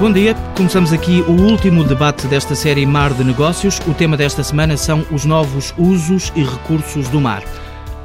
Bom dia, começamos aqui o último debate desta série Mar de Negócios. O tema desta semana são os novos usos e recursos do mar.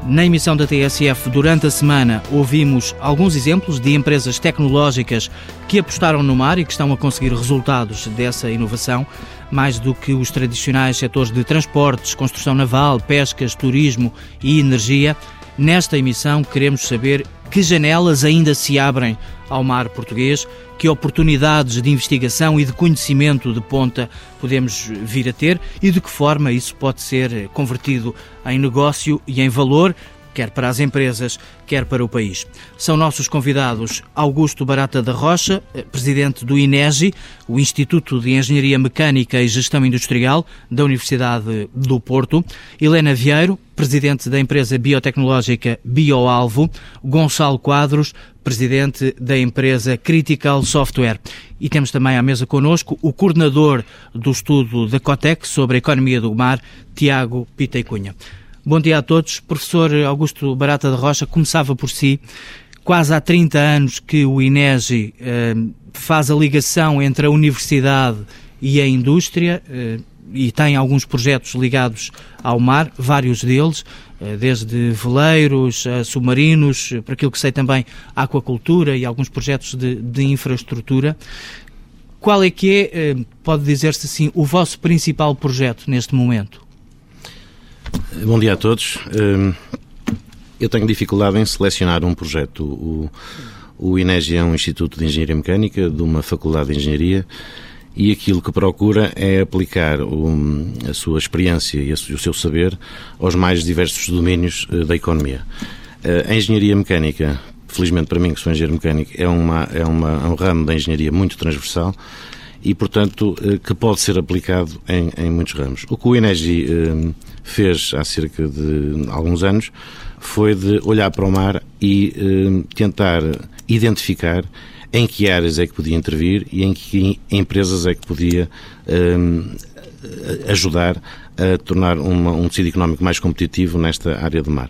Na emissão da TSF durante a semana ouvimos alguns exemplos de empresas tecnológicas que apostaram no mar e que estão a conseguir resultados dessa inovação, mais do que os tradicionais setores de transportes, construção naval, pescas, turismo e energia. Nesta emissão queremos saber que janelas ainda se abrem ao mar português, que oportunidades de investigação e de conhecimento de ponta podemos vir a ter e de que forma isso pode ser convertido em negócio e em valor, quer para as empresas, quer para o país. São nossos convidados Augusto Barata da Rocha, eh, presidente do INEGI, o Instituto de Engenharia Mecânica e Gestão Industrial da Universidade do Porto, Helena Vieiro, presidente da empresa biotecnológica BioAlvo, Gonçalo Quadros, presidente da empresa Critical Software. E temos também à mesa connosco o coordenador do estudo da Cotec sobre a economia do mar, Tiago Pitei-Cunha. Bom dia a todos. Professor Augusto Barata da Rocha, começava por si. Quase há 30 anos que o INEGI eh, faz a ligação entre a universidade e a indústria eh, e tem alguns projetos ligados ao mar, vários deles, eh, desde veleiros a submarinos, para aquilo que sei também, aquacultura e alguns projetos de, de infraestrutura. Qual é que é, eh, pode dizer-se assim, o vosso principal projeto neste momento? Bom dia a todos. Hum, eu tenho dificuldade em selecionar um projeto. O, o INEGI é um Instituto de Engenharia Mecânica de uma Faculdade de Engenharia e aquilo que procura é aplicar o, a sua experiência e o seu saber aos mais diversos domínios eh, da economia. Eh, a engenharia mecânica, felizmente para mim que sou engenheiro mecânico, é, uma, é, uma, é um ramo da engenharia muito transversal e, portanto, eh, que pode ser aplicado em, em muitos ramos. O que o INEGI fez há cerca de alguns anos foi de olhar para o mar e eh, tentar identificar em que áreas é que podia intervir e em que empresas é que podia ajudar a tornar uma, um tecido económico mais competitivo nesta área do mar.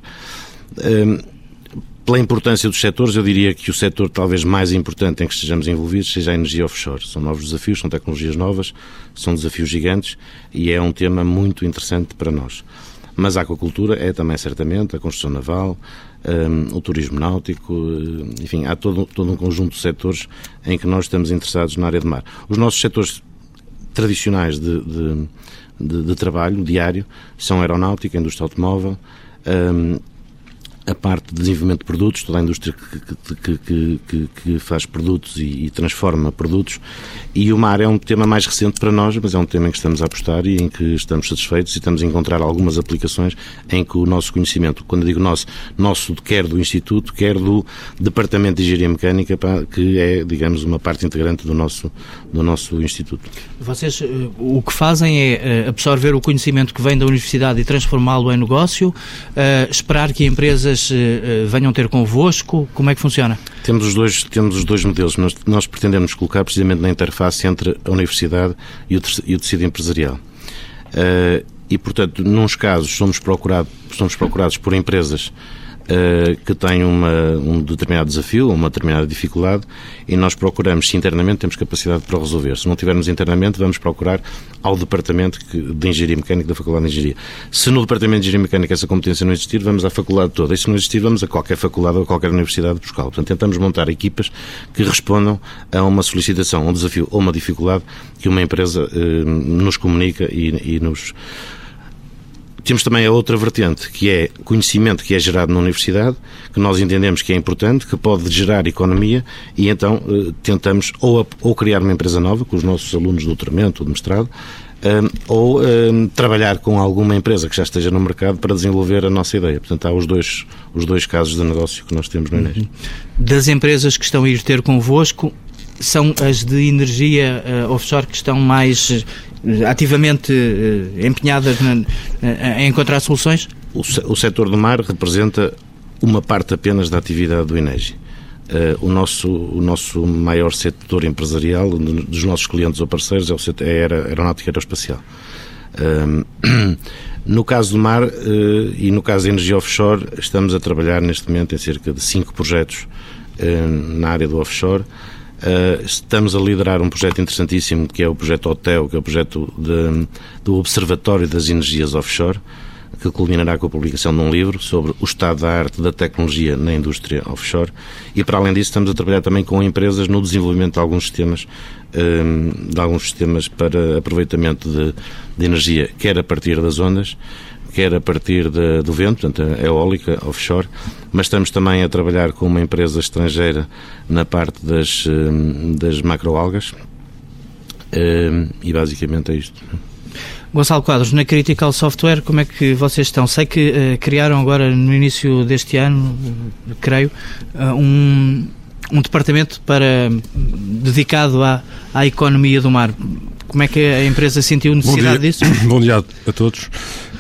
Pela importância dos setores, eu diria que o setor talvez mais importante em que estejamos envolvidos seja a energia offshore. São novos desafios, são tecnologias novas, são desafios gigantes e é um tema muito interessante para nós. Mas a aquacultura é também certamente a construção naval, um, o turismo náutico, enfim, há todo, todo um conjunto de setores em que nós estamos interessados na área de mar. Os nossos setores tradicionais de, de, de, de trabalho diário são a aeronáutica, a indústria automóvel, um, a parte de desenvolvimento de produtos, toda a indústria que, que, que, que faz produtos e, e, transforma produtos. E o mar é um tema mais recente para nós, mas é um tema em que estamos a apostar e em que estamos satisfeitos e estamos a encontrar algumas aplicações em que o nosso conhecimento, quando digo nosso, nosso quer do Instituto, quer do Departamento de Engenharia Mecânica, que é, digamos, uma parte integrante do nosso, do nosso Instituto. Vocês eh, o que fazem é eh, absorver o conhecimento que vem da Universidade e transformá-lo em negócio, uh, esperar que a empresa empresas uh, venham ter convosco? Como é que funciona? Temos os dois, temos os dois modelos. Nós, nós pretendemos colocar precisamente na interface entre a universidade e o, e o tecido empresarial. Uh, e, portanto, nos casos, somos, procurado, somos procurados por empresas uh, que têm uma, um determinado desafio, uma determinada dificuldade, e nós procuramos, se internamente temos capacidade para resolver. Se não tivermos internamente, vamos procurar ao Departamento de Engenharia Mecânica da Faculdade de Engenharia. Se no Departamento de Engenharia Mecânica essa competência não existir, vamos à faculdade toda. E se não existir, vamos a qualquer faculdade ou a qualquer universidade buscá-lo. Portanto, tentamos montar equipas que respondam a uma solicitação, um desafio ou uma dificuldade que uma empresa eh, nos comunica e, e nos temos também a outra vertente, que é conhecimento que é gerado na universidade, que nós entendemos que é importante, que pode gerar economia, e então eh, tentamos ou, ou criar uma empresa nova com os nossos alunos de doutoramento ou de mestrado, um, eh, ou um, eh, trabalhar com alguma empresa que já esteja no mercado para desenvolver a nossa ideia. Portanto, há os dois, os dois casos de negócio que nós temos no Inês. Das empresas que estão a ir ter convosco, são as de energia uh, offshore que estão mais ativamente uh, empenhadas em encontrar soluções? O, o setor do mar representa uma parte apenas da atividade do INEGI. o, nosso, o nosso maior setor empresarial, dos nossos clientes ou parceiros, é, o setor, é a aeronáutica aeroespacial. no caso do mar e no caso da energia offshore, estamos a trabalhar neste momento em cerca de cinco projetos na área do offshore Uh, estamos a liderar um projeto interessantíssimo que é o projeto OTEL, que é o projeto de, do Observatório das Energias Offshore, que culminará com a publicação de um livro sobre o estado da arte da tecnologia na indústria offshore. E, para além disso, estamos a trabalhar também com empresas no desenvolvimento de alguns sistemas, uh, de alguns sistemas para aproveitamento de, de energia, quer a partir das ondas, quer a partir de, do vento, portanto, a eólica offshore, mas estamos também a trabalhar com uma empresa estrangeira na parte das, hum, das macroalgas hum, e basicamente é isto. Gonçalo Quadros, na Critical Software, como é que vocês estão? Sei que uh, criaram agora no início deste ano, uh, creio, uh, um, um departamento para dedicado à, à economia do mar. Como é que a empresa sentiu necessidade disso? Bom dia a todos.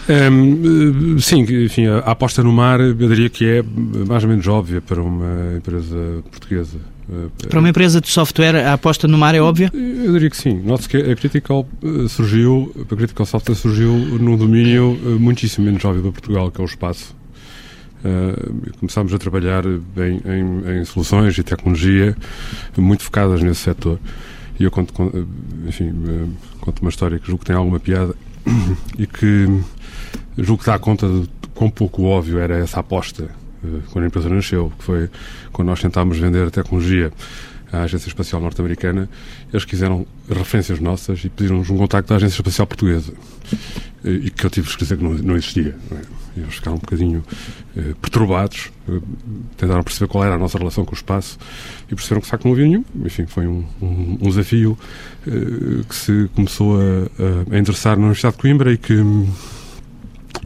Um, sim, enfim, a aposta no mar eu diria que é mais ou menos óbvia para uma empresa portuguesa. Para uma empresa de software, a aposta no mar é óbvia? Eu diria que sim. Note-se que a Critical eh, surgiu, a Critical Software surgiu num domínio eh, muitíssimo menos óbvio para Portugal, que é o espaço. Uh, começámos a trabalhar em, em, em, soluções e tecnologia muito focadas nesse setor. E eu conto, enfim, conto uma história que julgo que tem alguma piada e que julgo que dá conta de quão pouco óbvio era essa aposta eh, quando a empresa nasceu, que foi quando nós tentámos vender a tecnologia à Agência Espacial Norte-Americana, eles quiseram referências nossas e pediram-nos um contacto da Agência Espacial Portuguesa. Eh, e que eu tive que dizer que não, não existia. É? Eles ficaram um bocadinho eh, perturbados, eh, tentaram perceber qual era a nossa relação com o espaço e perceberam que, de facto, não havia nenhum. Enfim, foi um, um, um desafio eh, que se começou a, a endereçar na Universidade de Coimbra e que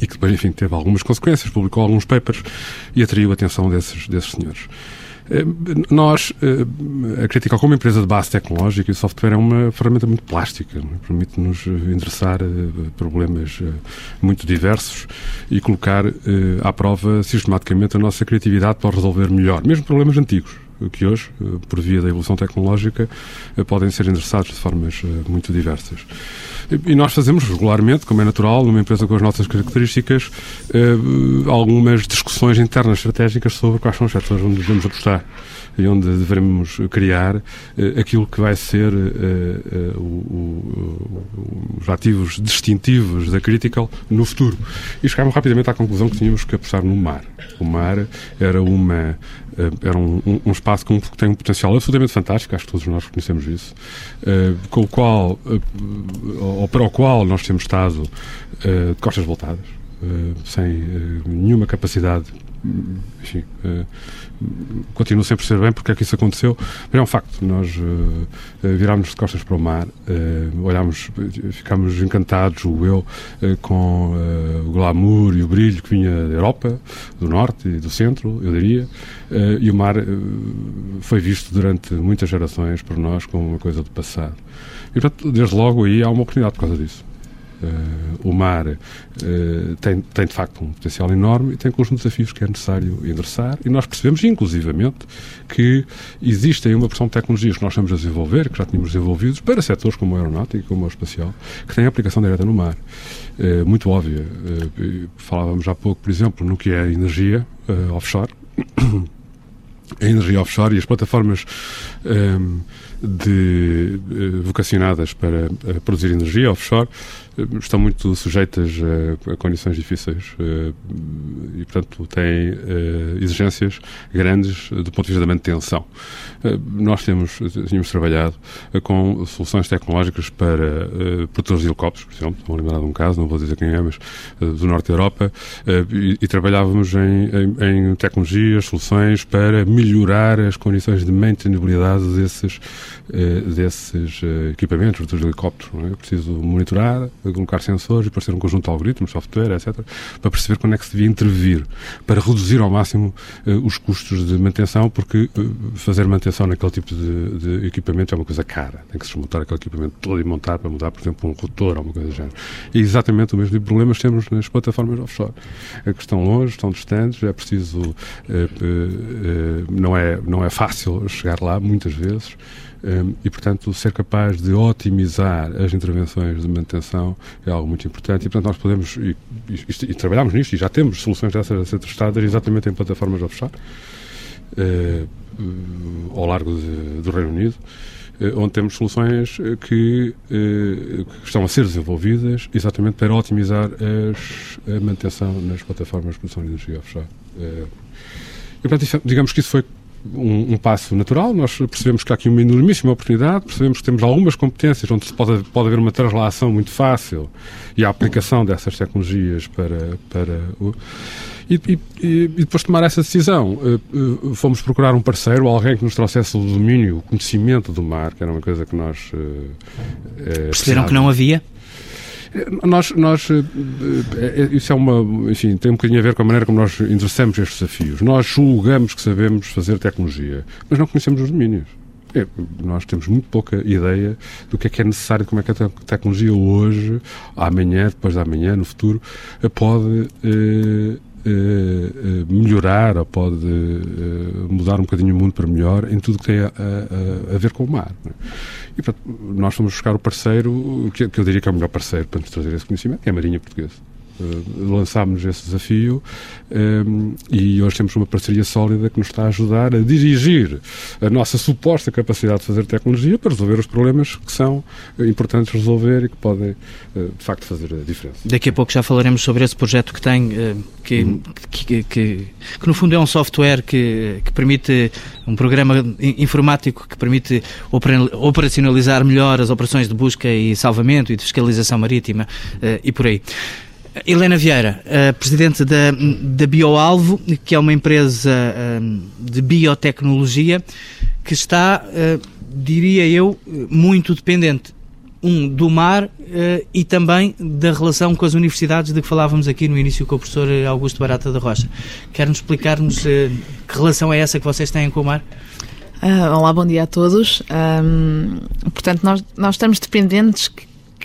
e que enfim, teve algumas consequências, publicou alguns papers e atraiu a atenção desses, desses senhores. Eh, nós, eh, a Critical, como empresa de base tecnológica, o software é uma ferramenta muito plástica, é? permite-nos endereçar eh, problemas muito diversos e colocar à prova sistematicamente a nossa criatividade para resolver melhor, mesmo problemas antigos que hoje, por via da evolução tecnológica, podem ser endereçados de formas muito diversas. E nós fazemos regularmente, como é natural, numa empresa com as nossas características, eh, algumas discussões internas estratégicas sobre quais são os setores onde devemos apostar e onde devemos criar eh, aquilo que vai ser eh, os ativos distintivos da Critical no futuro. E chegámos rapidamente à conclusão que tínhamos que apostar no mar. O mar era uma era um, um, espaço que tem um potencial absolutamente fantástico, acho que todos nós conhecemos isso, com o qual ou para o qual nós temos estado de costas voltadas, sem nenhuma capacidade enfim, continuo sempre a ser bem porque é que isso aconteceu, mas é um facto. Nós uh, virámos de costas para o mar, uh, olhámos, ficámos encantados, o eu, uh, com o glamour e o brilho que vinha da Europa, do Norte e do Centro, eu diria, e o mar foi visto durante muitas gerações por nós como uma coisa do passado. E, portanto, desde logo aí há uma oportunidade por causa disso. Uh, o mar uh, tem, tem, de facto um potencial enorme e tem com os desafios que é necessário endereçar e nós percebemos, inclusivamente, que existem uma porção de tecnologias que nós estamos a desenvolver, que já tínhamos desenvolvidos, para setores como a aeronáutica e como o espacial, que têm aplicação direta no mar. Uh, muito óbvia. falávamos há pouco, por exemplo, no que é energia offshore. a energia offshore e as plataformas um, de, vocacionadas para produzir energia offshore estão muito sujeitas a, a condições difíceis uh, e, portanto, têm uh, exigências grandes do ponto de vista da manutenção. Uh, nós temos, tínhamos trabalhado com soluções tecnológicas para produtores de helicópteros, por exemplo, estou a lembrar de um caso, não vou dizer quem é, mas do Norte da Europa, e, e, trabalhávamos em, em, em, tecnologias, soluções para melhorar as condições de maintenibilidade desses, desses equipamentos, produtores helicópteros. É? Preciso monitorar, colocar sensores ter um conjunto de algoritmos, software, etc., para perceber quando é que se devia intervir, para reduzir ao máximo uh, os custos de manutenção, porque uh, fazer manutenção naquele tipo de, de, equipamento é uma coisa cara. Tem que se desmontar aquele equipamento todo e montar para mudar, por exemplo, um rotor ou uma coisa do género. E exatamente o mesmo tipo de problemas temos nas plataformas offshore, é que estão longe, estão distantes, é preciso. Uh, não, é, não é fácil chegar lá, muitas vezes. Um, e, portanto, ser capaz de otimizar as intervenções de manutenção é algo muito importante. E, portanto, nós podemos, e, e, e trabalhamos nisto, e já temos soluções dessas a ser testadas exatamente em plataformas offshore. Uh, ao largo de, do Reino Unido, onde temos soluções que, que, estão a ser desenvolvidas exatamente para otimizar as, a manutenção nas plataformas de produção de energia offshore. E, portanto, digamos que isso foi um, um, passo natural. Nós percebemos que há aqui uma enormíssima oportunidade, percebemos que temos algumas competências onde pode, pode haver uma translação muito fácil e a aplicação dessas tecnologias para, para o. E, e, e, depois de tomar essa decisão, eh, eh, fomos procurar um parceiro, alguém que nos trouxesse o domínio, o conhecimento do mar, que era uma coisa que nós. Eh, Perceberam que não havia? Nós, nós, eh, eh, isso é uma, enfim, tem um bocadinho a ver com a maneira como nós endereçamos estes desafios. Nós julgamos que sabemos fazer tecnologia, mas não conhecemos os domínios. É, nós temos muito pouca ideia do que é que é necessário, como é que a tecnologia hoje, amanhã, depois de amanhã, no futuro, pode eh, eh, melhorar ou pode eh, mudar um bocadinho o mundo para melhor em tudo que tem a, a, a ver com o mar. É? E portanto, nós fomos buscar o parceiro, que, que eu diria que é o melhor parceiro para nos trazer esse conhecimento, que é a Marinha Portuguesa. Uh, lançámos esse desafio um, e hoje temos uma parceria sólida que nos está a ajudar a dirigir a nossa suposta capacidade de fazer tecnologia para resolver os problemas que são importantes resolver e que podem, uh, de facto, fazer a diferença. Daqui a pouco já falaremos sobre esse projeto que tem, uh, que, uhum. que, que, que, que, no fundo é um software que, que permite, um programa informático que permite operacionalizar melhor as operações de busca e salvamento e de fiscalização marítima e por aí. Helena Vieira, presidente da, da BioAlvo, que é uma empresa de biotecnologia que está, eh, diria eu, muito dependente um, do mar uh, e também da relação com as universidades de que falávamos aqui no início com o professor Augusto Barata da Rocha. Quer-nos explicar-nos que relação é essa que vocês têm com o mar? Uh, olá, bom dia a todos. Um, portanto, nós, nós estamos dependentes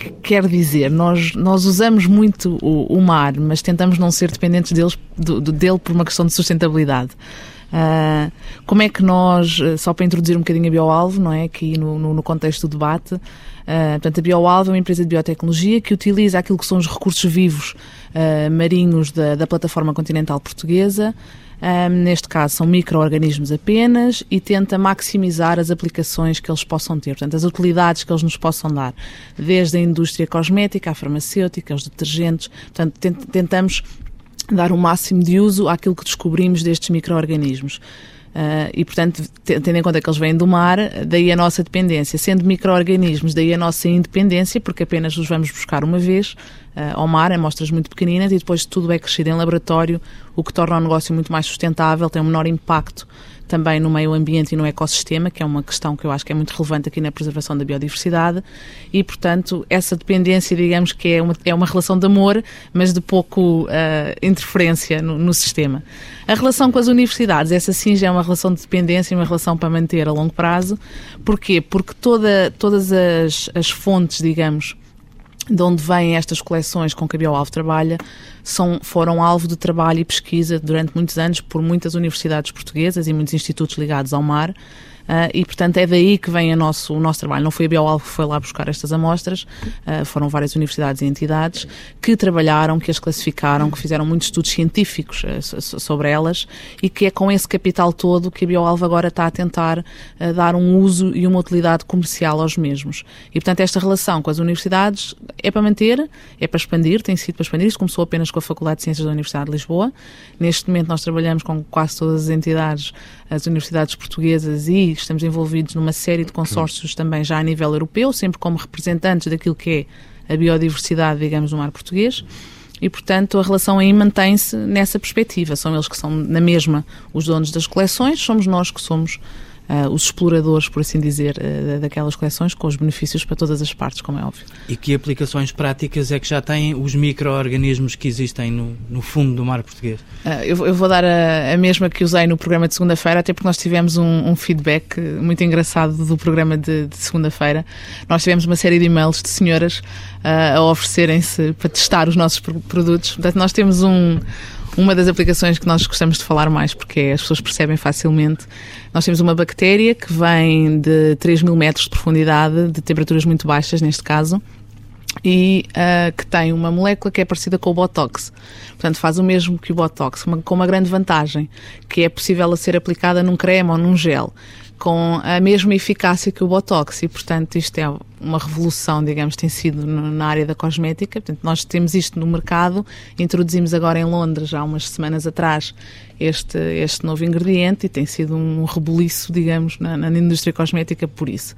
que quer dizer, nós, nós usamos muito o, o, mar, mas tentamos não ser dependentes deles, do, do, dele por uma questão de sustentabilidade. Uh, como é que nós, ah, só para introduzir um bocadinho a BioAlvo, não é? Aqui no, no, no contexto do debate, uh, portanto, a BioAlvo é uma empresa de biotecnologia que utiliza aquilo que são os recursos vivos uh, marinhos da, da plataforma continental portuguesa um, neste caso são micro-organismos apenas, e tenta maximizar as aplicações que eles possam ter, portanto, as utilidades que eles nos possam dar, desde a indústria cosmética, à farmacêutica, aos detergentes, portanto, tentamos dar o máximo de uso àquilo que descobrimos destes micro-organismos. Uh, e, portanto, tendo em conta que eles vêm do mar, daí a nossa dependência. Sendo micro-organismos, daí a nossa independência, porque apenas os vamos buscar uma vez uh, ao mar, amostras muito pequeninas, e depois tudo é crescido em laboratório, o que torna o negócio muito mais sustentável, tem um menor impacto também no meio ambiente e no ecossistema, que é uma questão que eu acho que é muito relevante aqui na preservação da biodiversidade, e, portanto, essa dependência, digamos que é uma, é uma relação de amor, mas de pouco uh, interferência no, no, sistema. A relação com as universidades, essa sim já é uma relação de dependência, uma relação para manter a longo prazo. Porquê? Porque toda, todas as, as fontes, digamos, de onde vêm estas coleções com que a BioAlvo trabalha, são, foram alvo de trabalho e pesquisa durante muitos anos por muitas universidades portuguesas e muitos institutos ligados ao mar, Uh, e, portanto, é daí que vem nosso, o nosso trabalho. Não foi a Bioalvo que foi lá buscar estas amostras, uh, foram várias universidades e entidades que trabalharam, que as classificaram, que fizeram muitos estudos científicos uh, sobre elas e que é com esse capital todo que a Bioalvo agora está a tentar dar um uso e uma utilidade comercial aos mesmos. E, portanto, esta relação com as universidades é para manter, é para expandir, tem sido para expandir. Isto começou apenas com a Faculdade de Ciências da Universidade de Lisboa. Neste momento, nós trabalhamos com quase todas as entidades, as universidades portuguesas e estamos envolvidos numa série de consórcios também já a nível europeu, sempre como representantes daquilo que é a biodiversidade, digamos, no mar português. E, portanto, a relação aí mantém-se nessa perspectiva. São eles que são, na mesma, os donos das coleções, somos nós que somos uh, os exploradores, por assim dizer, uh, daquelas coleções, com os benefícios para todas as partes, como é óbvio. E que aplicações práticas é que já têm os micro-organismos que existem no, no, fundo do mar português? Uh, eu, eu, vou dar a, a, mesma que usei no programa de segunda-feira, até porque nós tivemos um, um feedback muito engraçado do programa de, de segunda-feira. Nós tivemos uma série de e-mails de senhoras a oferecerem-se para testar os nossos produtos. Portanto, nós temos um uma das aplicações que nós gostamos de falar mais, porque as pessoas percebem facilmente, nós temos uma bactéria que vem de 3 mil metros de profundidade, de temperaturas muito baixas neste caso, e uh, que tem uma molécula que é parecida com o Botox. Portanto, faz o mesmo que o Botox, com uma grande vantagem, que é possível a ser aplicada num creme ou num gel com a mesma eficácia que o Botox e, portanto, isto é uma revolução, digamos, tem sido na área da cosmética. Portanto, nós temos isto no mercado, introduzimos agora em Londres, há umas semanas atrás, este, este novo ingrediente e tem sido um rebuliço, digamos, na, na indústria cosmética por isso.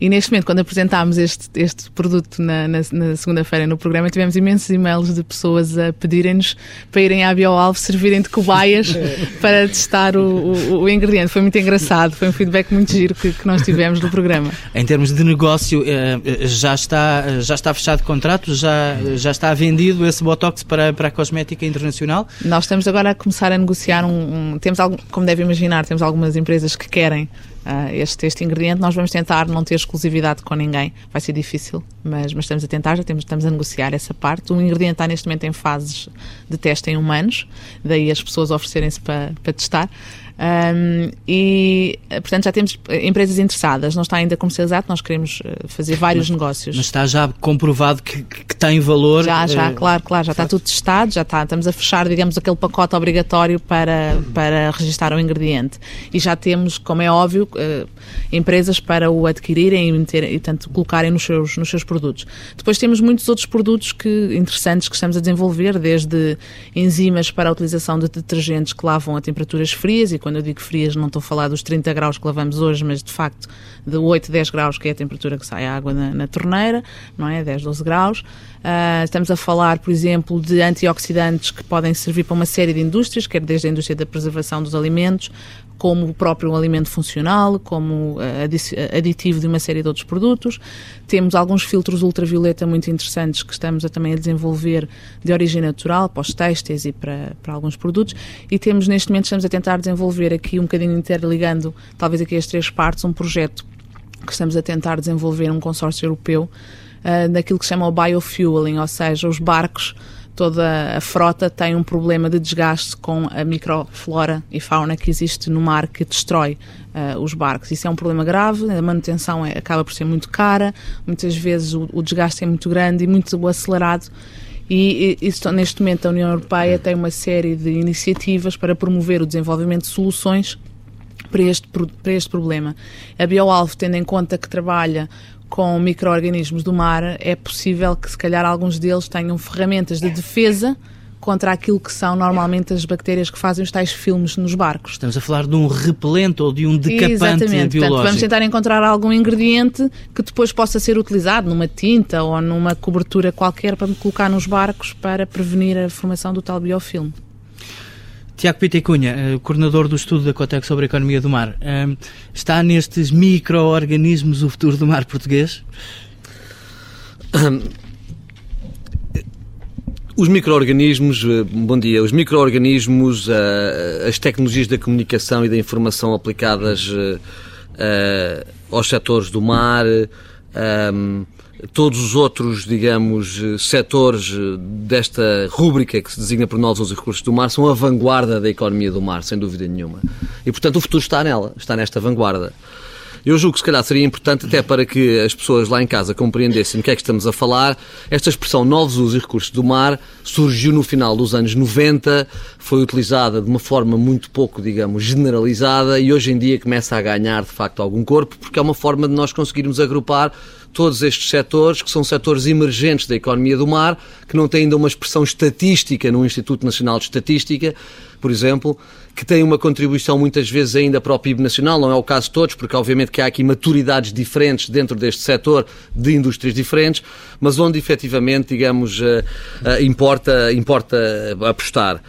E neste momento, quando apresentámos este, este produto na, na, na segunda-feira no programa, tivemos imensos e-mails de pessoas a pedirem-nos para irem à BioAlvo servirem de cobaias para testar o, o, o, ingrediente. Foi muito engraçado, foi um feedback muito giro que, que nós tivemos no programa. Em termos de negócio, eh, já está, já está fechado contrato? Já, já está vendido esse Botox para, para a cosmética internacional? Nós estamos agora a começar a negociar um, um temos, algum, como deve imaginar, temos algumas empresas que querem uh, este, este ingrediente. Nós vamos tentar não ter exclusividade com ninguém. Vai ser difícil, mas, mas estamos a tentar, já temos, estamos a negociar essa parte. O ingrediente está neste momento em fases de teste em humanos, daí as pessoas oferecerem-se para, para testar. Um, e, portanto, já temos empresas interessadas. Não está ainda comercializado, nós queremos eh, fazer vários mas, negócios. Mas está já comprovado que, que tem valor? Já, já, uh, claro, claro. Já está tudo testado, já está. Estamos a fechar, digamos, aquele pacote obrigatório para, para registrar o ingrediente. E já temos, como é óbvio, uh, empresas para o adquirirem e, meter, e tanto, colocarem nos seus, nos seus produtos. Depois temos muitos outros produtos que, interessantes que estamos a desenvolver, desde enzimas para a utilização de detergentes que lavam a temperaturas frias e quando eu digo frias, não estou a falar dos 30 graus que lavamos hoje, mas de facto de 8, 10 graus, que é a temperatura que sai a água na, na torneira, não é? 10, 12 graus. Uh, estamos a falar, por exemplo, de antioxidantes que podem servir para uma série de indústrias, quer desde a indústria da preservação dos alimentos, como o próprio alimento funcional, como uh, aditivo de uma série de outros produtos. Temos alguns filtros ultravioleta muito interessantes que estamos a, também a desenvolver de origem natural para os têxteis e para, para alguns produtos. E temos, neste momento, estamos a tentar desenvolver aqui, um bocadinho interligando, talvez aqui as três partes, um projeto que estamos a tentar desenvolver um consórcio europeu uh, naquilo que se chama o biofueling, ou seja, os barcos toda a frota tem um problema de desgaste com a microflora e fauna que existe no mar que destrói uh, os barcos. Isso é um problema grave, a manutenção é, acaba por ser muito cara, muitas vezes o, o desgaste é muito grande e muito acelerado. E, e, neste momento a União Europeia tem uma série de iniciativas para promover o desenvolvimento de soluções para este, para este problema. A BioAlvo, tendo em conta que trabalha com micro-organismos do mar, é possível que, se calhar, alguns deles tenham ferramentas de defesa contra aquilo que são normalmente as bactérias que fazem os tais filmes nos barcos. Estamos a falar de um repelente ou de um decapante Exatamente. biológico. Portanto, vamos tentar encontrar algum ingrediente que depois possa ser utilizado numa tinta ou numa cobertura qualquer para colocar nos barcos para prevenir a formação do tal biofilme. Tiago Pita Cunha, eh, coordenador do estudo da Cotec sobre a economia do mar, eh, está nestes micro-organismos o futuro do mar português? Os micro-organismos, eh, bom dia, os micro-organismos, as tecnologias da comunicação e da informação aplicadas aos setores do mar, todos os outros, digamos, setores desta rúbrica que se designa por nós os recursos do mar são a vanguarda da economia do mar, sem dúvida nenhuma. E, portanto, o futuro está nela, está nesta vanguarda. Eu julgo que se calhar seria importante até para que as pessoas lá em casa compreendessem do que é que estamos a falar. Esta expressão novos usos e recursos do mar surgiu no final dos anos 90, foi utilizada de uma forma muito pouco, digamos, generalizada e hoje em dia começa a ganhar de facto algum corpo porque é uma forma de nós conseguirmos agrupar todos estes setores, que são setores emergentes da economia do mar, que não têm ainda uma expressão estatística no Instituto Nacional de Estatística, por exemplo, que têm uma contribuição muitas vezes ainda para o PIB nacional, não é o caso de todos, porque obviamente que há aqui maturidades diferentes dentro deste setor de indústrias diferentes, mas onde efetivamente, digamos, uh, uh, importa, importa apostar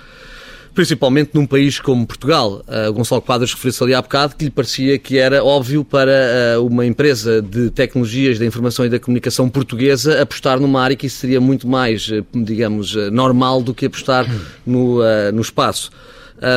principalmente num país como Portugal. Uh, Gonçalo Quadros referiu-se ali há bocado que lhe parecia que era óbvio para uh, uma empresa de tecnologias da informação e da comunicação portuguesa apostar numa área que isso seria muito mais, uh, digamos, normal do que apostar no, no espaço.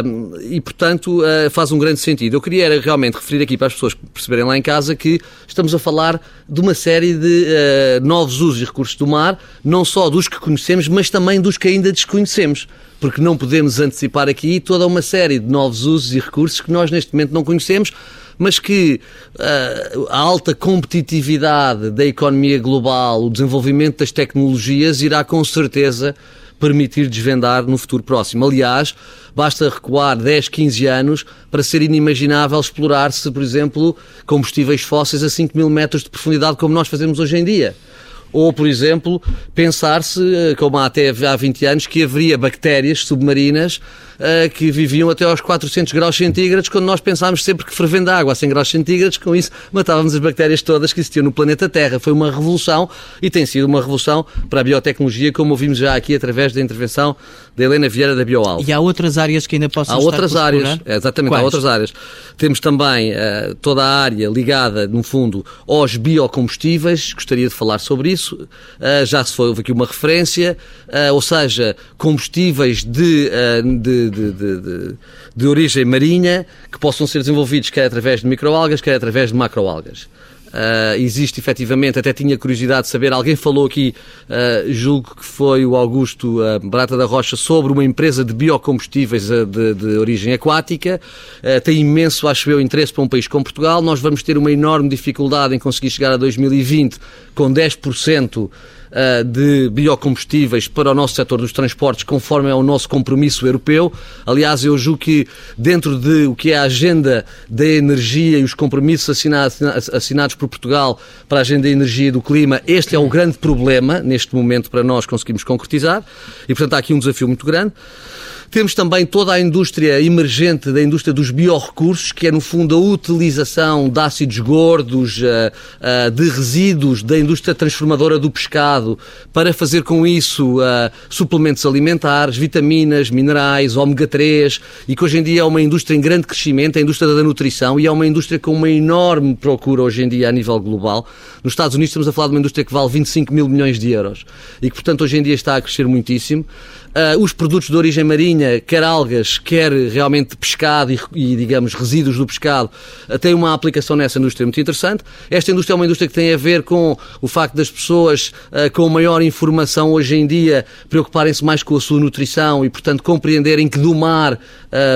Um, e, portanto, uh, faz um grande sentido. Eu queria era, realmente referir aqui para as pessoas perceberem lá em casa que estamos a falar de uma série de uh, novos usos e recursos do mar, não só dos que conhecemos, mas também dos que ainda desconhecemos. Porque não podemos antecipar aqui toda uma série de novos usos e recursos que nós neste momento não conhecemos, mas que uh, a alta competitividade da economia global, o desenvolvimento das tecnologias, irá com certeza permitir desvendar no futuro próximo. Aliás, basta recuar 10, 15 anos para ser inimaginável explorar-se, por exemplo, combustíveis fósseis a 5 mil metros de profundidade, como nós fazemos hoje em dia. Ou, por exemplo, pensar-se, eh, como há até há 20 anos, que haveria bactérias submarinas que viviam até aos 400 graus centígrados, quando nós pensámos sempre que fervendo água a 100 graus centígrados, com isso matávamos as bactérias todas que existiam no planeta Terra. Foi uma revolução e tem sido uma revolução para a biotecnologia, como ouvimos já aqui através da intervenção da Helena Vieira da Bioal. E há outras áreas que ainda possam há estar outras áreas, exatamente, Quais? há outras áreas. Temos também uh, toda a área ligada, no fundo, aos biocombustíveis, gostaria de falar sobre isso. Uh, já se foi, houve aqui uma referência, uh, ou seja, combustíveis de, de de, de, de, origem marinha que possam ser desenvolvidos quer através de microalgas, quer através de macroalgas. Uh, existe efetivamente, até tinha curiosidade de saber, alguém falou aqui, uh, julgo que foi o Augusto uh, Barata da Rocha, sobre uma empresa de biocombustíveis de, de, origem aquática. tem imenso, acho eu, interesse para um país como Portugal. Nós vamos ter uma enorme dificuldade em conseguir chegar a 2020 com 10% uh, de biocombustíveis para o nosso setor dos transportes, conforme é o nosso compromisso europeu. Aliás, eu julgo que dentro de o que é a agenda da energia e os compromissos assinados, assinados por Portugal para a agenda da energia e do clima, este é o grande problema neste momento para nós conseguirmos concretizar. E, portanto, há aqui um desafio muito grande. Temos também toda a indústria emergente da indústria dos biorrecursos, que é no fundo a utilização de ácidos gordos, eh, eh, de resíduos da indústria transformadora do pescado, para fazer com isso eh, suplementos alimentares, vitaminas, minerais, ômega 3, e que hoje em dia é uma indústria em grande crescimento, a indústria da nutrição, e é uma indústria com uma enorme procura hoje em dia a nível global. Nos Estados Unidos estamos a falar de uma indústria que vale 25 mil milhões de euros e que, portanto, hoje em dia está a crescer muitíssimo. Uh, os produtos de origem marinha, quer algas, quer realmente pescado e, e digamos, resíduos do pescado, uh, têm uma aplicação nessa indústria muito interessante. Esta indústria é uma indústria que tem a ver com o facto das pessoas uh, com maior informação hoje em dia preocuparem-se mais com a sua nutrição e, portanto, compreenderem que do mar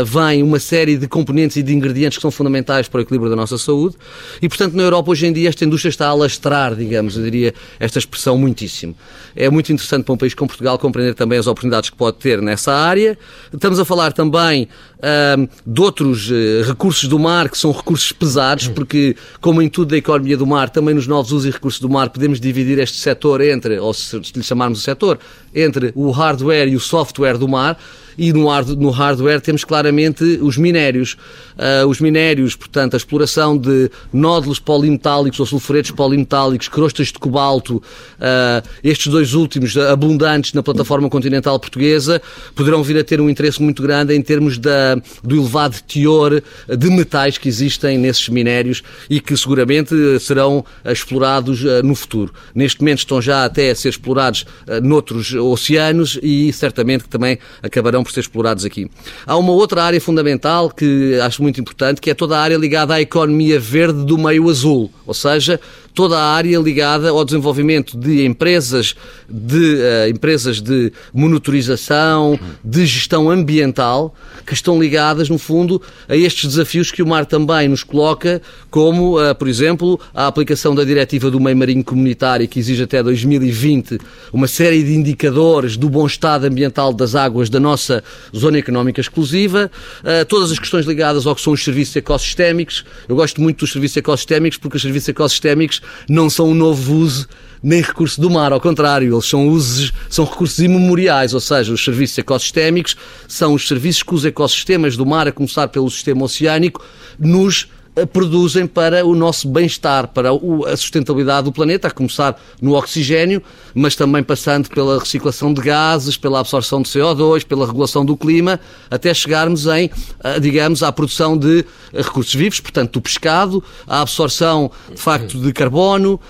vem uma série de componentes e de ingredientes que são fundamentais para o equilíbrio da nossa saúde. E, portanto, na Europa hoje em dia esta indústria está a alastrar, digamos, eu diria, esta expressão muitíssimo. É muito interessante para um país como Portugal compreender também as oportunidades que pode ter nessa área. Estamos a falar também uh, de outros uh, recursos do mar, que são recursos pesados, porque, como em tudo da economia do mar, também nos novos usos e recursos do mar, podemos dividir este setor entre, ou se lhe chamarmos o setor, entre o hardware e o software do mar e no, no hardware temos claramente os minérios. Uh, os minérios, portanto, a exploração de nódulos polimetálicos ou sulfuretos polimetálicos, crostas de cobalto, uh, estes dois últimos abundantes na plataforma continental portuguesa, poderão vir a ter um interesse muito grande em termos da, do elevado teor de metais que existem nesses minérios e que seguramente serão explorados uh, no futuro. Neste momento estão já até a ser explorados noutros oceanos e certamente que também acabarão por ser explorados aqui. Há uma outra área fundamental que acho muito importante, que é toda a área ligada à economia verde do meio azul, ou seja, toda a área ligada ao desenvolvimento de empresas de, uh, empresas de monitorização, de gestão ambiental, que estão ligadas, no fundo, a estes desafios que o mar também nos coloca, como, uh, por exemplo, a aplicação da diretiva do meio marinho comunitário, que exige até 2020 uma série de indicadores do bom estado ambiental das águas da nossa zona económica exclusiva, uh, todas as questões ligadas ao que são os serviços ecossistémicos. Eu gosto muito dos serviços ecossistémicos porque os serviços ecossistémicos não são um novo uso nem recurso do mar, ao contrário, eles são usos, são recursos imemoriais, ou seja, os serviços ecossistémicos são os serviços que os ecossistemas do mar, a começar pelo sistema oceânico, nos produzem para o nosso bem-estar, para a sustentabilidade do planeta, a começar no oxigênio, mas também passando pela reciclação de gases, pela absorção de CO2, pela regulação do clima, até chegarmos em, ah, digamos, à produção de recursos vivos, portanto, do pescado, à absorção, de facto, de carbono,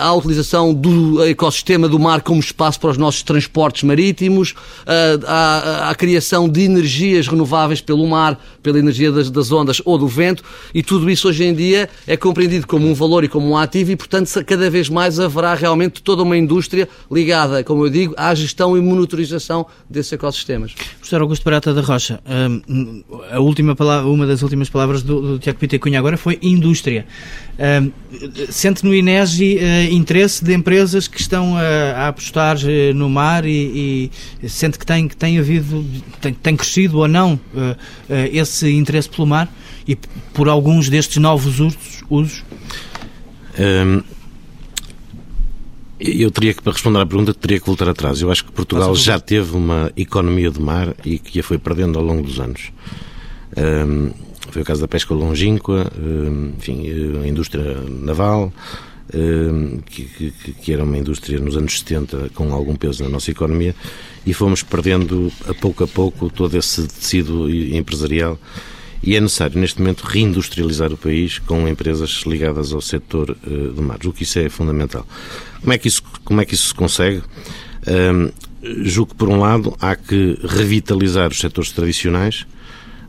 à utilização do ecossistema do mar como espaço para os nossos transportes marítimos, ah, à, à criação de energias renováveis pelo mar, pela energia das, das ondas ou do vento, e tudo tudo isso hoje em dia é compreendido como um valor e como um ativo e, portanto, cada vez mais haverá realmente toda uma indústria ligada, como eu digo, à gestão e monitorização desses ecossistemas. Professor Augusto Barata da Rocha, hum, a última palavra, uma das últimas palavras do, do Tiago Pita Cunha agora foi indústria. Hum, sente no INEGI uh, interesse de empresas que estão uh, a apostar uh, no mar e, e, sente que tem, que tem havido, tem, tem crescido ou não esse interesse pelo mar e por alguns destes novos usos? usos? Um, eu teria que, para responder à pergunta, teria que voltar atrás. Eu acho que Portugal já teve uma economia de mar e que a foi perdendo ao longo dos anos. Um, foi o caso da pesca longínqua, um, enfim, a indústria naval, um, que, que, que, era uma indústria nos anos 70 com algum peso na nossa economia, e fomos perdendo a pouco a pouco todo esse tecido empresarial e é necessário, neste momento, reindustrializar o país com empresas ligadas ao setor uh, do mar. Julgo que isso é fundamental. Como é que isso, como é que isso se consegue? Um, julgo que, por um lado, há que revitalizar os setores tradicionais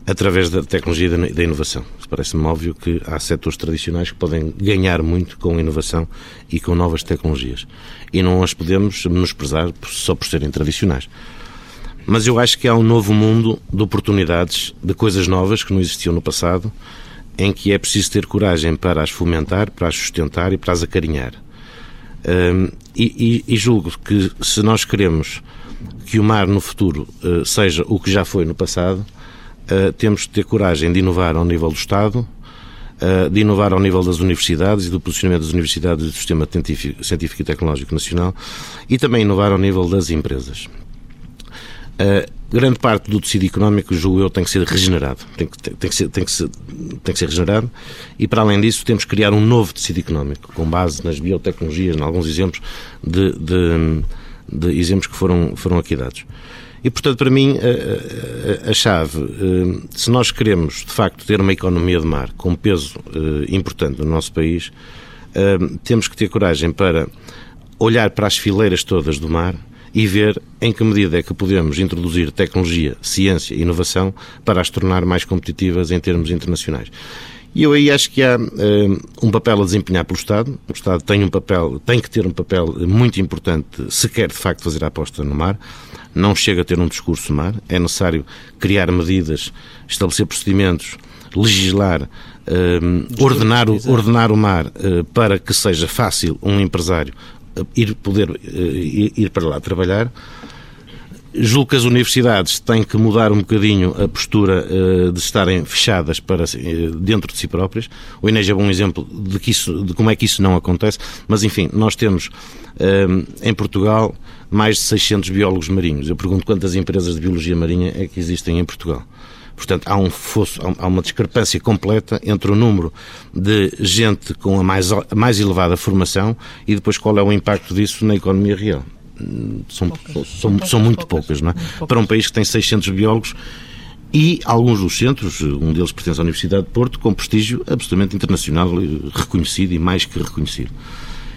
através da tecnologia e da inovação. Parece-me óbvio que há setores tradicionais que podem ganhar muito com inovação e com novas tecnologias. E não as podemos menosprezar só por serem tradicionais. Mas eu acho que há um novo mundo de oportunidades, de coisas novas que não existiam no passado, em que é preciso ter coragem para as fomentar, para as sustentar e para as acarinhar. Um, e, e, julgo que se nós queremos que o mar no futuro uh, seja o que já foi no passado, uh, temos que ter coragem de inovar ao nível do Estado, uh, de inovar ao nível das universidades e do posicionamento das universidades e do sistema científico e tecnológico nacional e também inovar ao nível das empresas. Uh, grande parte do tecido económico, julgo eu, tem que ser regenerado. Tem que, tem, tem, que ser, tem, que ser, tem que ser regenerado e, para além disso, temos que criar um novo tecido económico, com base nas biotecnologias, em alguns exemplos de, de, de exemplos que foram, foram aqui dados. E, portanto, para mim, a, a, a chave, uh, se nós queremos, de facto, ter uma economia de mar com peso uh, importante no nosso país, temos que ter coragem para olhar para as fileiras todas do mar e ver em que medida é que podemos introduzir tecnologia, ciência e inovação para as tornar mais competitivas em termos internacionais. E eu aí acho que há uh, um papel a desempenhar pelo Estado. O Estado tem um papel, tem que ter um papel muito importante se quer de facto fazer a aposta no mar. Não chega a ter um discurso mar. É necessário criar medidas, estabelecer procedimentos, legislar, uh, ordenar, o, ordenar o mar uh, para que seja fácil um empresário ir poder ir, ir para lá trabalhar. Julgo que as universidades têm que mudar um bocadinho a postura uh, de estarem fechadas para uh, dentro de si próprias. O INEG é um exemplo de, que isso, de como é que isso não acontece, mas enfim, nós temos em Portugal mais de 600 biólogos marinhos. Eu pergunto quantas empresas de biologia marinha é que existem em Portugal. Portanto, há um fosso, há uma discrepância completa entre o número de gente com a mais, a mais elevada formação e depois qual é o impacto disso na economia real. São, poucas, são, são, são, muito poucas, poucas não é? Poucas. Para um país que tem 600 biólogos e alguns dos centros, um deles pertence à Universidade de Porto, com prestígio absolutamente internacional, reconhecido e mais que reconhecido.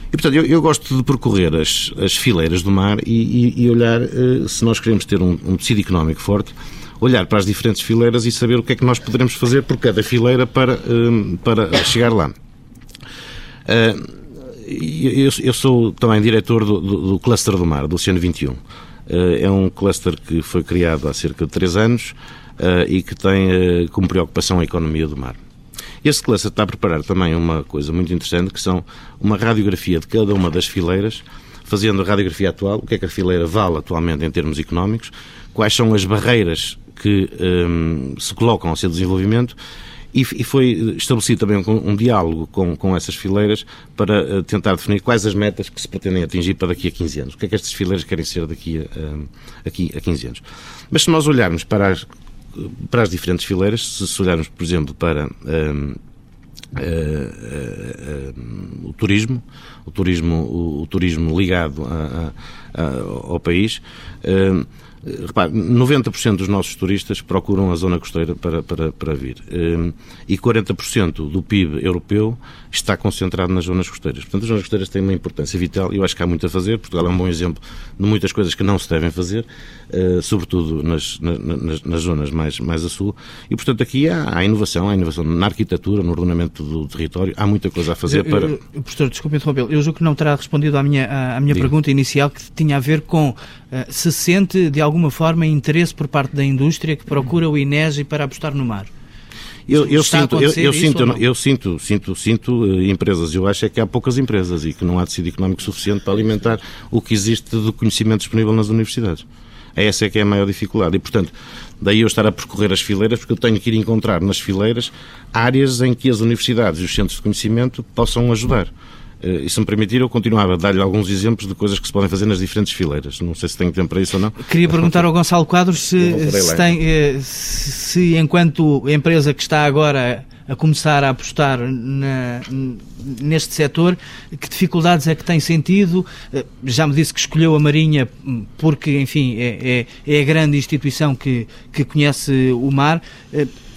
E, portanto, eu, eu gosto de percorrer as, as fileiras do mar e, e, e olhar uh, se nós queremos ter um, um tecido económico forte, olhar para as diferentes fileiras e saber o que é que nós poderemos fazer por cada fileira para, hum, para chegar lá. Uh, eu, sou também diretor do, do, do, Cluster do Mar, do Oceano 21. Uh, é um cluster que foi criado há cerca de três anos uh, e que tem como preocupação a economia do mar. Este cluster está a preparar também uma coisa muito interessante, que são uma radiografia de cada uma das fileiras, fazendo a radiografia atual, o que é que a fileira vale atualmente em termos económicos, quais são as barreiras que um, se colocam ao seu desenvolvimento e, foi estabelecido também um, um, diálogo com, com essas fileiras para uh, tentar definir quais as metas que se pretendem atingir para daqui a 15 anos. O que é que estas fileiras querem ser daqui a, um, aqui a 15 anos. Mas se nós olharmos para as, para as diferentes fileiras, se, se olharmos, por exemplo, para um, Uh, uh, uh, o turismo, o turismo, o, o turismo ligado a, ao país. Uh, Repare, 90% dos nossos turistas procuram a zona costeira para, para, para vir. Hum, e 40% do PIB europeu está concentrado nas zonas costeiras. Portanto, as zonas costeiras têm uma importância vital e eu acho que há muito a fazer. Portugal é um bom exemplo de muitas coisas que não se devem fazer, eh, sobretudo nas, nas, nas zonas mais, mais a sul. E, portanto, aqui há, há, inovação, há inovação na arquitetura, no ordenamento do território, há muita coisa a fazer para... Eu, eu, professor, desculpe interrompê-lo, eu julgo que não terá respondido à minha, à, minha pergunta inicial que tinha a ver com uh, se sente, de alguma forma, interesse por parte da indústria que procura o INESI para apostar no mar. Eu, eu sinto, eu, eu sinto, eu sinto, sinto, sinto uh, empresas. Eu acho é que há poucas empresas e que não há tecido económico suficiente para alimentar o que existe de conhecimento disponível nas universidades. Essa é que é a maior dificuldade. E, portanto, daí eu estar a percorrer as fileiras, porque eu tenho que ir encontrar nas fileiras áreas em que as universidades e os centros de conhecimento possam ajudar. Eh, e se me permitir, eu continuava a dar-lhe alguns exemplos de coisas que se podem fazer nas diferentes fileiras. Não sei se tenho tempo para isso ou não. Queria perguntar ao Gonçalo Quadros se, se, tem, eh, se, enquanto empresa que está agora a começar a apostar na, neste setor, que dificuldades é que tem sentido? Eh, já me disse que escolheu a Marinha porque, enfim, é, é, é a grande instituição que, que conhece o mar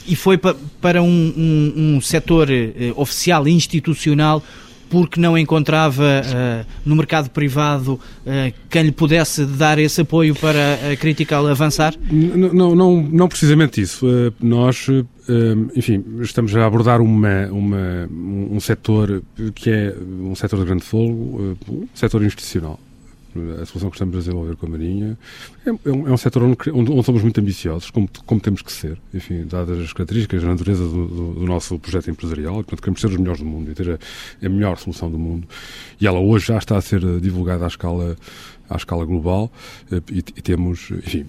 e foi para um, um, um setor oficial e institucional porque não encontrava uh, no mercado privado uh, quem lhe pudesse dar esse apoio para a Critical avançar? Não, não, não, não precisamente isso. Uh, nós, enfim, estamos a abordar uma, uma, um setor que é um setor de grande fogo, um setor institucional a solução que estamos a desenvolver com a Marinha é, é, um, é um setor onde, onde, somos muito ambiciosos, como, como, temos que ser, enfim, dadas as características, a natureza do, do, do nosso projeto empresarial, portanto, queremos ser os melhores do mundo e ter a, a melhor solução do mundo. E ela hoje já está a ser divulgada à escala à escala global eh, e, temos, enfim,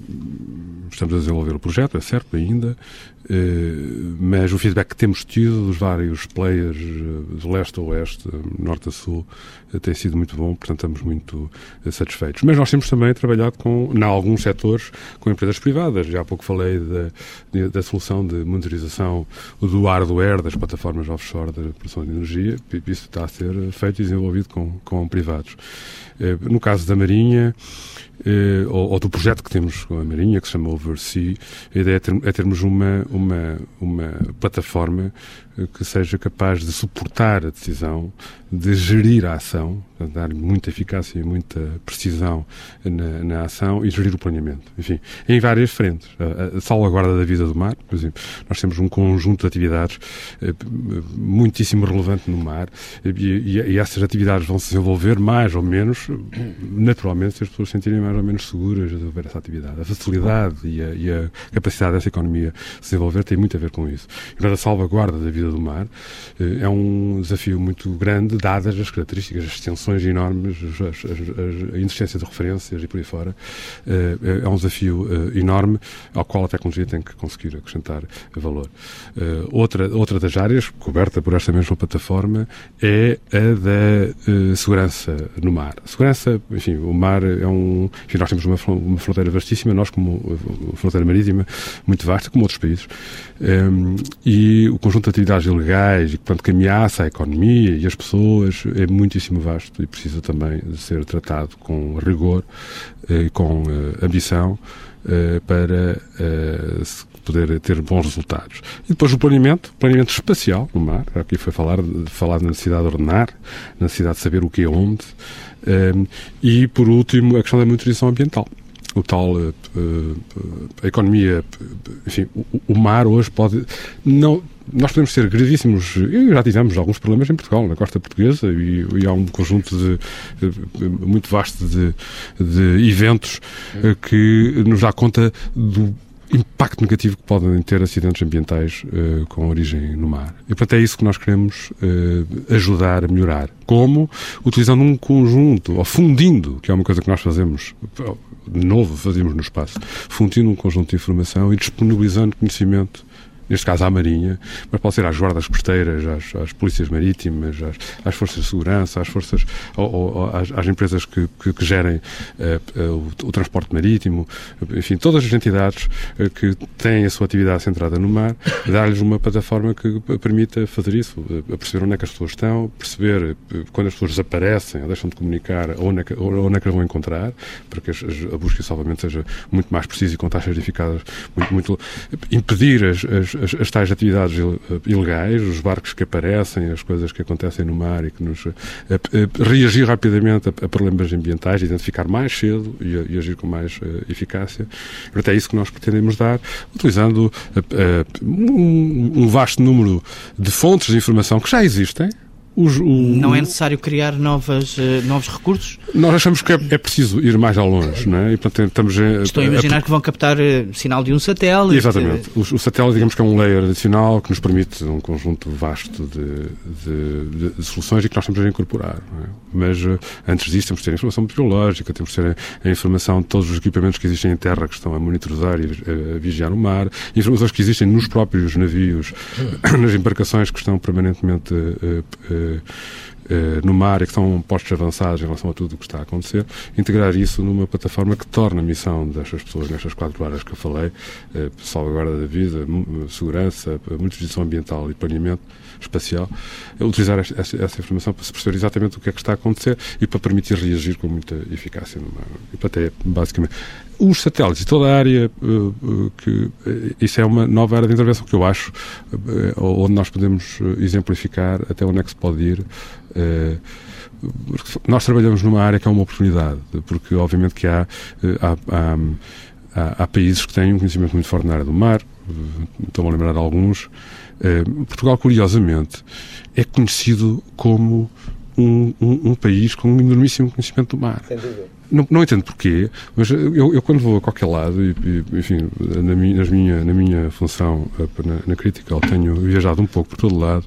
estamos a desenvolver o projeto, é certo, ainda, eh, mas o feedback que temos tido dos vários players eh, de leste a oeste, norte a sul, tem sido muito bom, portanto estamos muito satisfeitos. Mas nós temos também trabalhado com, em alguns setores, com empresas privadas. Já há pouco falei da, da solução de monitorização do hardware das plataformas offshore da produção de energia. Isso está a ser feito e desenvolvido com, com privados. No caso da Marinha, eh, ou, ou, do projeto que temos com a Marinha, que se chama Oversea, a ideia é, ter, é termos uma, uma, uma plataforma que seja capaz de suportar a decisão, de gerir a ação, dar muita eficácia e muita precisão na, na, ação e gerir o planeamento. Enfim, em várias frentes. A, a, salvaguarda da vida do mar, por exemplo, nós temos um conjunto de atividades eh, muitíssimo relevante no mar e, e, e, essas atividades vão se desenvolver mais ou menos, naturalmente, se as pessoas se sentirem mais ou menos seguras de desenvolver essa atividade. A facilidade e a, e a capacidade dessa economia se desenvolver tem muito a ver com isso. E, a salvaguarda da vida do mar eh, é um desafio muito grande, dadas as características, as extensões enormes, as, as, a insistência de referências e por aí fora. Eh, é, é um desafio eh, enorme ao qual a tecnologia tem que conseguir acrescentar valor. Outra, outra das áreas, coberta por esta mesma plataforma, é a da segurança no mar. Segurança, enfim, o mar é um. Enfim, nós temos uma, uma fronteira vastíssima, nós, como fronteira marítima, muito vasta, como outros países. Um, e o conjunto de atividades ilegais, e, portanto, que ameaça a economia e as pessoas é muitíssimo vasto e precisa também ser tratado com rigor eh, e com uh, ambição uh, para poder ter bons resultados. E depois o planeamento, planeamento espacial no mar, aqui foi falar, falar da necessidade de ordenar, na necessidade de saber o que é onde, e por último a questão da monitorização ambiental o tal uh, uh, a economia, enfim, o, o, mar hoje pode não nós podemos ser gravíssimos, e já tivemos alguns problemas em Portugal, na costa portuguesa, e, e há um conjunto de, muito vasto de, de eventos uh, que nos dá conta do impacto negativo que podem ter acidentes ambientais uh, com origem no mar. E, portanto, é isso que nós queremos uh, ajudar a melhorar. Como? Utilizando um conjunto, ou fundindo, que é uma coisa que nós fazemos, novo fazemos no espaço, fundindo um conjunto de informação e disponibilizando conhecimento neste caso à Marinha, mas pode ser às guardas costeiras, às, às polícias marítimas, às, às, forças de segurança, às forças, ou, ou às, às, empresas que, que, que gerem uh, o, o, transporte marítimo, enfim, todas as entidades uh, que têm a sua atividade centrada no mar, dar-lhes uma plataforma que permita fazer isso, perceber onde é que as pessoas estão, perceber quando as pessoas desaparecem ou deixam de comunicar, onde é que, onde é que as vão encontrar, para que a busca e salvamento seja muito mais precisa e com taxas verificadas muito, muito impedir as, as, as, as, tais atividades ilegais, os barcos que aparecem, as coisas que acontecem no mar e que nos. Uh, uh, reagir rapidamente a, a, problemas ambientais, identificar mais cedo e, e agir com mais eficácia. Portanto, é isso que nós pretendemos dar, utilizando um, um vasto número de fontes de informação que já existem, os, o, não é necessário criar novas, uh, novos recursos? Nós achamos que é, é, preciso ir mais ao longe, não é? E, portanto, estamos a, Estou a imaginar a, que vão captar uh, sinal de um satélite. Exatamente. O, o, satélite, digamos que é um layer adicional que nos permite um conjunto vasto de, de, de, de soluções e que nós estamos a incorporar. É? Mas uh, antes disso temos de ter informação meteorológica, temos de ter a, a, informação de todos os equipamentos que existem em terra que estão a monitorizar e a, vigiar o mar, informações que existem nos próprios navios, nas embarcações que estão permanentemente uh, no mar e que são postos avançados em relação a tudo o que está a acontecer, integrar isso numa plataforma que torna a missão destas pessoas, nestas quatro áreas que eu falei, uh, salvaguarda da vida, segurança, monitorização ambiental e planeamento espacial, utilizar essa, informação para se perceber exatamente o que é que está a acontecer e para permitir reagir com muita eficácia. E para ter, basicamente, os satélites e toda a área uh, que isso é uma nova área de intervenção que eu acho onde nós podemos exemplificar até onde é que se pode ir nós trabalhamos numa área que é uma oportunidade porque obviamente que há há, há, há países que têm um conhecimento muito forte na área do mar estou-me a lembrar de alguns Portugal curiosamente é conhecido como um, um, um país com um enormíssimo conhecimento do mar. Sem dúvida. Não, não entendo porquê, mas eu, eu, quando vou a qualquer lado, e, enfim, na minha, minha, na minha função eh, na, na Critical, tenho viajado um pouco por todo lado,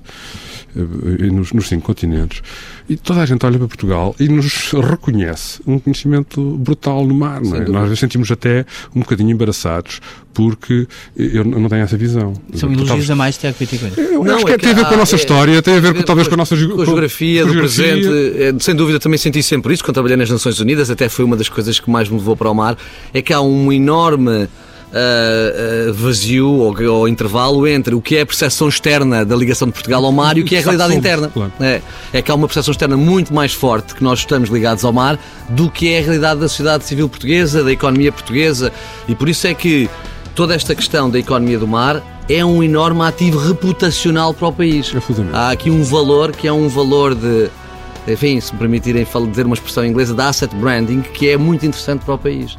eh, nos, nos cinco continentes, e toda a gente olha para Portugal e nos reconhece um conhecimento brutal no mar. Não é? Nós sentimos até um bocadinho embaraçados porque eu não tenho essa visão. São elogios a mais, Tiago Piticoin. Eu não, acho que, é, tem a ver com a nossa é, história, tem a ver com, talvez com a nossa com a geografia, do presente. É, sem dúvida também senti sempre isso quando trabalhei nas Nações Unidas, até foi uma das coisas que mais me levou para o mar, é que há um enorme uh, uh, vazio ou, ou, intervalo entre o que é a percepção externa da ligação de Portugal ao mar e o que é a realidade interna. Claro. É, é que há uma percepção externa muito mais forte que nós estamos ligados ao mar do que é a realidade da sociedade civil portuguesa, da economia portuguesa e por isso é que toda esta questão da economia do mar é um enorme ativo reputacional para o país. Há aqui um valor que é um valor de, enfim, se me permitirem dizer uma expressão inglesa, de asset branding, que é muito interessante para o país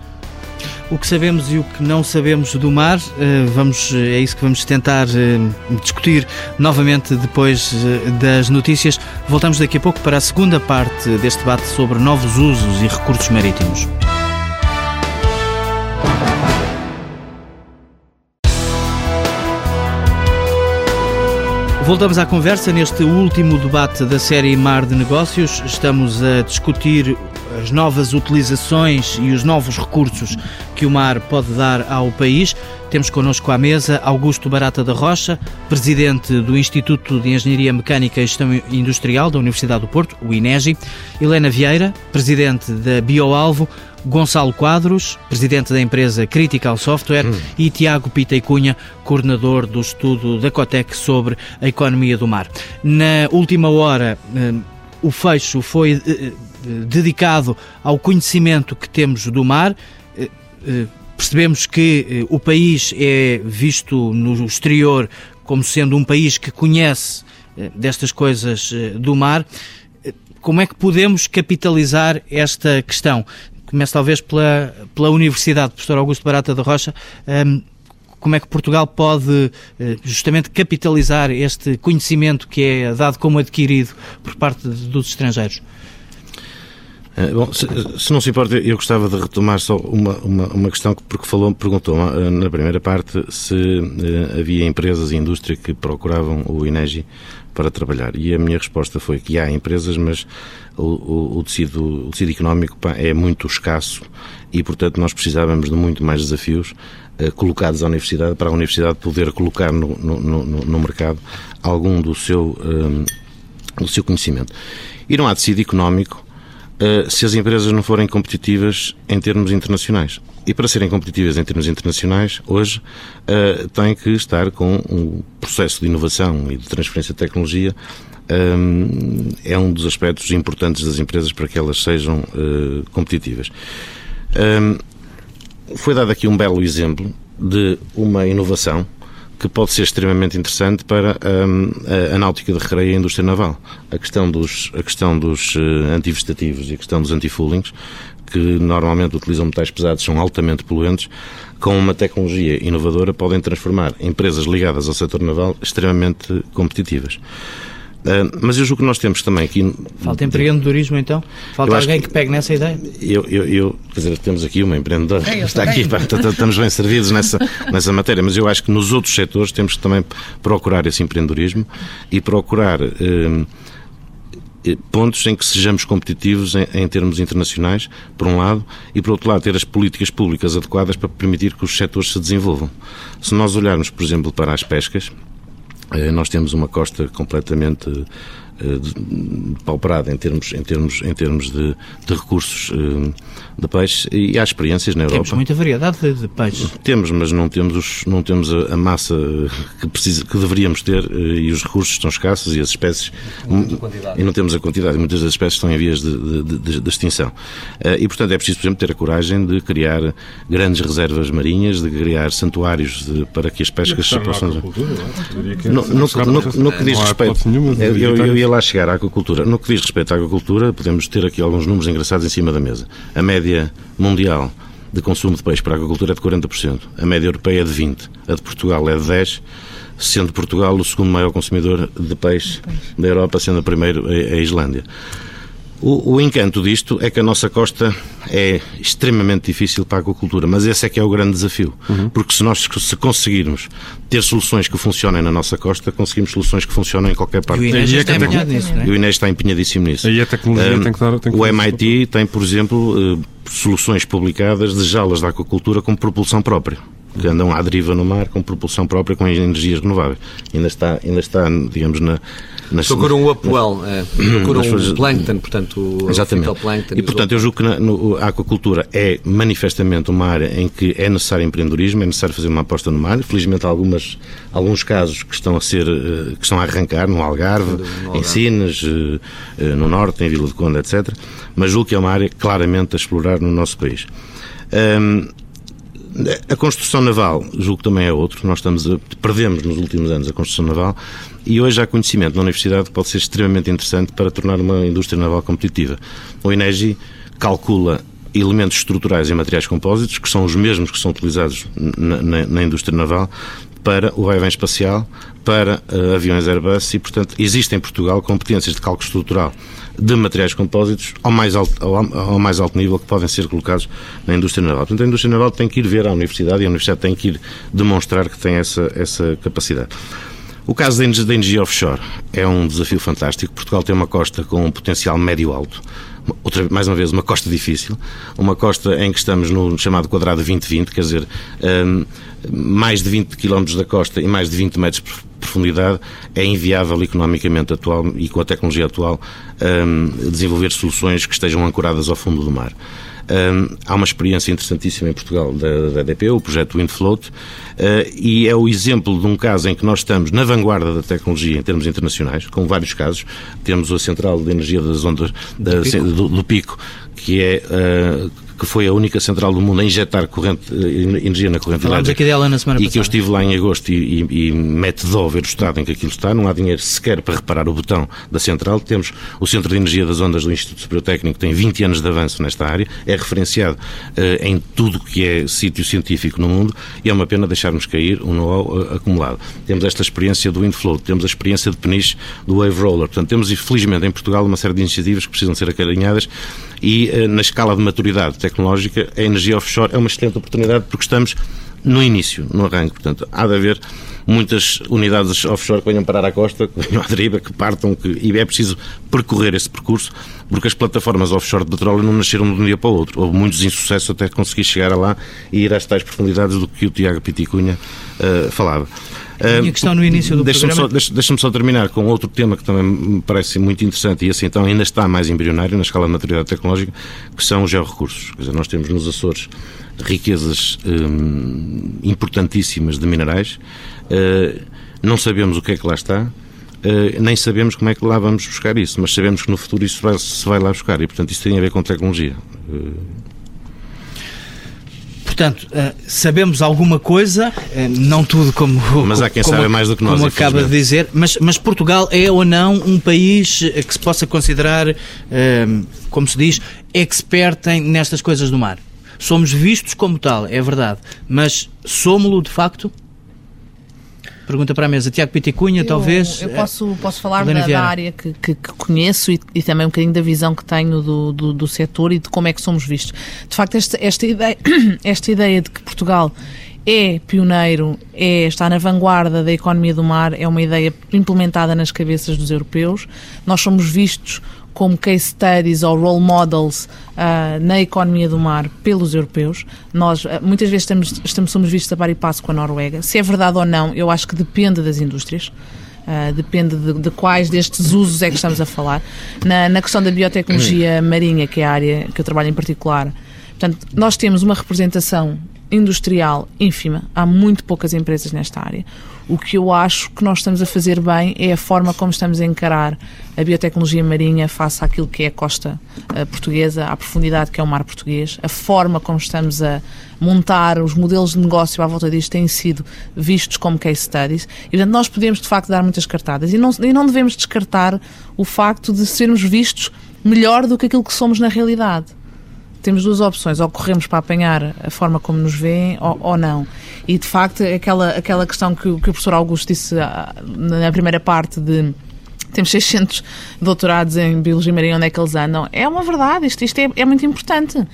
o que sabemos e o que não sabemos do mar. Eh, vamos, é isso que vamos tentar eh, discutir novamente depois eh, das notícias. Voltamos daqui a pouco para a segunda parte deste debate sobre novos usos e recursos marítimos. Voltamos à conversa neste último debate da série Mar de Negócios. Estamos a discutir as novas utilizações e os novos recursos que o mar pode dar ao país. Temos connosco à mesa Augusto Barata da Rocha, presidente do Instituto de Engenharia Mecânica e Gestão Industrial da Universidade do Porto, o INEGI, Helena Vieira, presidente da BioAlvo, Gonçalo Quadros, presidente da empresa Critical Software, hum. e Tiago Pita e Cunha, coordenador do estudo da Cotec sobre a economia do mar. Na última hora, eh, o fecho foi eh, dedicado ao conhecimento que temos do mar. Eh, eh, percebemos que eh, o país é visto no exterior como sendo um país que conhece destas coisas do mar. Como é que podemos capitalizar esta questão? Começo talvez pela, pela Universidade, professor Augusto Barata da Rocha. Como é que Portugal pode justamente capitalizar este conhecimento que é dado como adquirido por parte dos estrangeiros? Eh, bom, se, se, não se importa, eu gostava de retomar só uma, uma, uma questão que porque falou, perguntou eh, na primeira parte se uh, havia empresas e indústria que procuravam o INEGI para trabalhar. E a minha resposta foi que há empresas, mas o, o, o tecido, o tecido económico é muito escasso e, portanto, nós precisávamos de muito mais desafios uh, colocados à universidade para a universidade poder colocar no, no, no, no mercado algum do seu, um, do seu conhecimento. E não há tecido económico se as empresas não forem competitivas em termos internacionais. E para serem competitivas em termos internacionais, hoje uh, têm que estar com um processo de inovação e de transferência de tecnologia um, é um dos aspectos importantes das empresas para que elas sejam uh, competitivas. Um, foi dado aqui um belo exemplo de uma inovação que pode ser extremamente interessante para um, a, a, náutica de recreio e a indústria naval. A questão dos, a questão dos uh, e a questão dos antifoolings, que normalmente utilizam metais pesados, são altamente poluentes, com uma tecnologia inovadora podem transformar empresas ligadas ao setor naval extremamente competitivas. Uh, mas eu julgo que nós temos também aqui. Falta empreendedorismo então? Falta alguém que, que, pegue nessa ideia? Eu, eu, eu, quer dizer, temos aqui uma empreendedora que está aqui, pá, estamos bem servidos nessa, nessa matéria, mas eu acho que nos outros setores temos que também procurar esse empreendedorismo e procurar. Uh, pontos em que sejamos competitivos em, em, termos internacionais, por um lado, e por outro lado, ter as políticas públicas adequadas para permitir que os setores se desenvolvam. Se nós olharmos, por exemplo, para as pescas, eh, nós temos uma costa completamente eh, pauperada em termos, em termos, em termos de, de recursos eh, de peixe e há experiências na Europa. Temos muita variedade de, de peixes. Temos, mas não temos, os, não temos a, a, massa que, precisa, que deveríamos ter e os recursos estão escassos e as espécies. E não temos a quantidade. Muitas das espécies estão em vias de, de, de, extinção. E, portanto, é preciso, por exemplo, ter a coragem de criar grandes reservas marinhas, de criar santuários para que as pescas se possam. Não, no, no, no, que diz respeito, eu, eu, eu, ia lá chegar à aquacultura. No que diz respeito à aquacultura, podemos ter aqui alguns números engraçados em cima da mesa. A média mundial de consumo de peixe para a aquacultura é de 40%, a média europeia é de 20%, a de Portugal é de 10%, sendo Portugal o segundo maior consumidor de peixe da Europa, sendo a primeiro a Islândia. O, o, encanto disto é que a nossa costa é extremamente difícil para a aquacultura, mas esse é que é o grande desafio. Uhum. Porque se nós se conseguirmos ter soluções que funcionem na nossa costa, conseguimos soluções que funcionem em qualquer parte. E o Inês está empenhado nisso, não é? E o Inês está empenhadíssimo nisso. Aí a tecnologia um, tem que dar... Tem que o MIT tem, por exemplo, uh, soluções publicadas de jalas da aquacultura com propulsão própria que andam à deriva no mar com propulsão própria com energias renováveis. Ainda está, ainda está digamos, na, nas, procuram o upwell, é, procuram o plankton, portanto, exatamente. o E, portanto, eu julgo que na, no, a aquacultura é manifestamente uma área em que é necessário empreendedorismo, é necessário fazer uma aposta no mar. Felizmente, algumas, alguns casos que estão a ser, eh, que estão a arrancar, no Algarve, no Algarve. em Sines, eh, eh, no Norte, em Vila de Conde, etc. Mas julgo que é uma área claramente a explorar no nosso país. Um, a construção naval, julgo que também é outro. Nós estamos a, perdemos nos últimos anos a construção naval e hoje há conhecimento na universidade que pode ser extremamente interessante para tornar uma indústria naval competitiva. O INEGI calcula elementos estruturais e materiais compósitos, que são os mesmos que são utilizados na, na, na indústria naval, para o vai espacial, para uh, aviões Airbus e, portanto, existe em Portugal competências de cálculo estrutural de materiais compósitos ao mais alto, ao, ao, mais alto nível que podem ser colocados na indústria naval. Portanto, a indústria naval tem que ir ver à universidade e a universidade tem que ir demonstrar que tem essa, essa capacidade. O caso da energia offshore é um desafio fantástico. Portugal tem uma costa com um potencial médio-alto. Outra, mais uma vez, uma costa difícil, uma costa em que estamos no chamado quadrado 2020, quer dizer, um, mais de 20 km da costa e mais de 20 metros de profundidade, é inviável economicamente atual e com a tecnologia atual um, desenvolver soluções que estejam ancoradas ao fundo do mar. Um, há uma experiência interessantíssima em Portugal da, da EDP, o projeto Windfloat, uh, e é o exemplo de um caso em que nós estamos na vanguarda da tecnologia em termos internacionais, com vários casos. Temos a central de energia das ondas da, do, pico. Do, do, pico, que é uh, que foi a única central do mundo a injetar corrente, eh, energia na corrente Falámos aqui dela na semana e passada. que eu estive lá em agosto e, e, e mete dó ver o estado em que aquilo está. Não há dinheiro sequer para reparar o botão da central. Temos o Centro de Energia das Ondas do Instituto Superior Técnico, que tem 20 anos de avanço nesta área, é referenciado uh, em tudo que é sítio científico no mundo e é uma pena deixarmos cair um know-how uh, acumulado. Temos esta experiência do Windflow, temos a experiência de peniche do Wave Roller. Portanto, temos, infelizmente, em Portugal uma série de iniciativas que precisam ser acarinhadas e, uh, na escala de maturidade tecnológica, a energia offshore é uma excelente oportunidade porque estamos no início, no arranque. Portanto, há de haver muitas unidades offshore que venham parar à costa, que venham à deriva, que partam, que, e é preciso percorrer esse percurso, porque as plataformas offshore de petróleo não nasceram de um dia para o outro. Houve muitos insucessos até conseguir chegar lá e ir às tais profundidades do que o Tiago Piticunha uh, falava. Minha questão no início do deixa programa... Só, deixa, deixa só terminar com outro tema que também me parece muito interessante e assim então ainda está mais embrionário na escala de maturidade tecnológica, que são os georrecursos. Quer dizer, nós temos nos Açores riquezas hum, importantíssimas de minerais, uh, não sabemos o que é que lá está, Uh, nem sabemos como é que lá vamos buscar isso, mas sabemos que no futuro isso vai, se vai lá buscar e, portanto, isso tem a ver com tecnologia. Uh, Portanto, uh, sabemos alguma coisa, uh, não tudo como. Mas há quem como, saiba mais do que nós. Como acaba de dizer, mas, mas, Portugal é ou não um país eh, que se possa considerar, como se diz, expert em, nestas coisas do mar? Somos vistos como tal, é verdade, mas somos-lo de facto? Pergunta para a mesa. Tiago Piticunha, eu, talvez. Eu posso, posso falar da, da, área que, que, que conheço e, e, também um bocadinho da visão que tenho do, do, do, setor e de como é que somos vistos. De facto, esta, esta, ideia, esta ideia de que Portugal é pioneiro, é, está na vanguarda da economia do mar, é uma ideia implementada nas cabeças dos europeus. Nós somos vistos como case studies ou role models uh, na economia do mar pelos europeus. Nós uh, muitas vezes estamos, estamos, somos vistos a par e passo com a Noruega. Se é verdade ou não, eu acho que depende das indústrias. Uh, depende de, de, quais destes usos é que estamos a falar. Na, na questão da biotecnologia marinha, que é a área que eu trabalho em particular, portanto, nós temos uma representação industrial ínfima. Há muito poucas empresas nesta área. O que eu acho que nós estamos a fazer bem é a forma como estamos a encarar a biotecnologia marinha face àquilo que é a costa uh, portuguesa, à profundidade que é o mar português, a forma como estamos a montar os modelos de negócio à volta disto têm sido vistos como case studies. E, portanto, nós podemos de facto dar muitas cartadas. E não, e não devemos descartar o facto de sermos vistos melhor do que aquilo que somos na realidade temos duas opções, ou corremos para apanhar a forma como nos veem ou, ou não. E de facto, aquela, aquela questão que, que o professor Augusto disse ah, na primeira parte de temos 600 doutorados em Biologia Marinha, onde é que eles andam? É uma verdade, isto, isto é, é muito importante.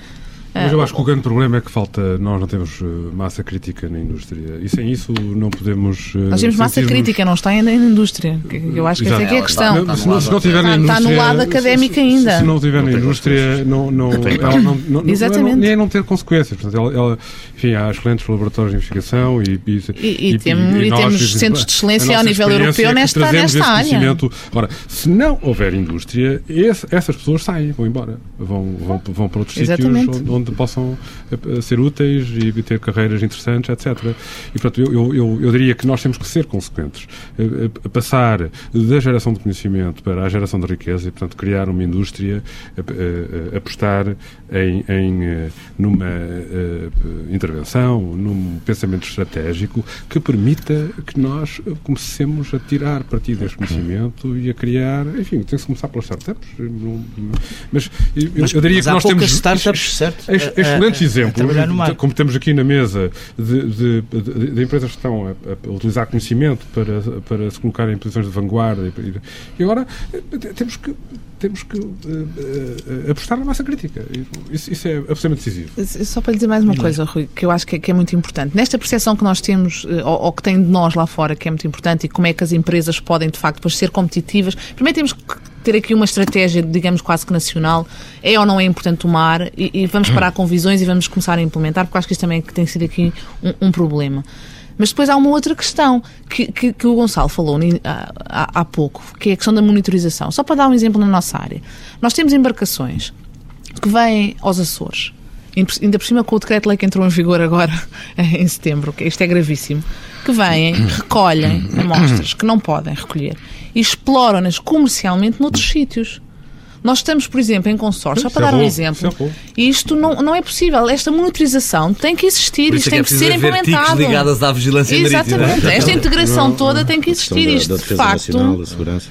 Mas eu acho que o grande problema é que falta, nós não temos eh, massa crítica na indústria e sem isso não podemos. Eh, nós temos massa crítica, não está ainda na indústria. Eu acho que essa é, que é a questão. Não, se, não, se não tiver na indústria. Está no lado académico ainda. Se não tiver na indústria, não, não, ela não, não, Exatamente. nem é não ter consequências. Portanto, ela, ela, enfim, há excelentes laboratórios de investigação e. E, e, e, tem, e, nós, temos centros de excelência ao nível europeu nesta, nesta área. Ora, se não houver indústria, esse, essas pessoas saem, vão embora. Vão, vão, vão para outros Exatamente. sítios onde, onde possam a, a ser úteis e ter carreiras interessantes, etc. E, portanto, eu, eu, eu diria que nós temos que ser consequentes. A, a, passar da geração de conhecimento para a geração de riqueza e, portanto, criar uma indústria, apostar em, em eh, numa intervenção, num pensamento estratégico que permita que nós comecemos a tirar partido deste conhecimento e a criar, enfim, tem-se começar pelas startups, mas eu, mas, eu diria mas que nós temos startups, certo? Excelentes exemplos, como temos aqui na mesa, de, de, de, de empresas que estão a, a, utilizar conhecimento para, para se colocar em posições de vanguarda e, e agora eh, temos que temos que uh, uh, apostar na massa crítica. Isso, isso, é absolutamente decisivo. Só para lhe dizer mais uma coisa, Rui, que eu acho que é, que é muito importante. Nesta percepção que nós temos, uh, ou, ou, que tem de nós lá fora, que é muito importante, e como é que as empresas podem, de facto, depois ser competitivas, primeiro temos que ter aqui uma estratégia, digamos, quase que nacional. É ou não é importante o mar? E, e vamos parar com visões e vamos começar a implementar, porque acho que isto também é que tem sido aqui um, um problema. Mas depois há uma outra questão que, que, que o Gonçalo falou há, há, pouco, que é a questão da monitorização. Só para dar um exemplo na nossa área. Nós temos embarcações que vêm aos Açores, ainda por cima com o decreto-lei que entrou em vigor agora em setembro, que isto é gravíssimo, que vêm, recolhem amostras que não podem recolher e exploram-nas comercialmente noutros sítios. Nós estamos, por exemplo, em consórcio, só para dar um exemplo, e isto não, não é possível. Esta monitorização tem que existir, isto é tem que, que ser implementado. ligadas à vigilância Exatamente. Esta integração toda tem que existir. Isto, de facto,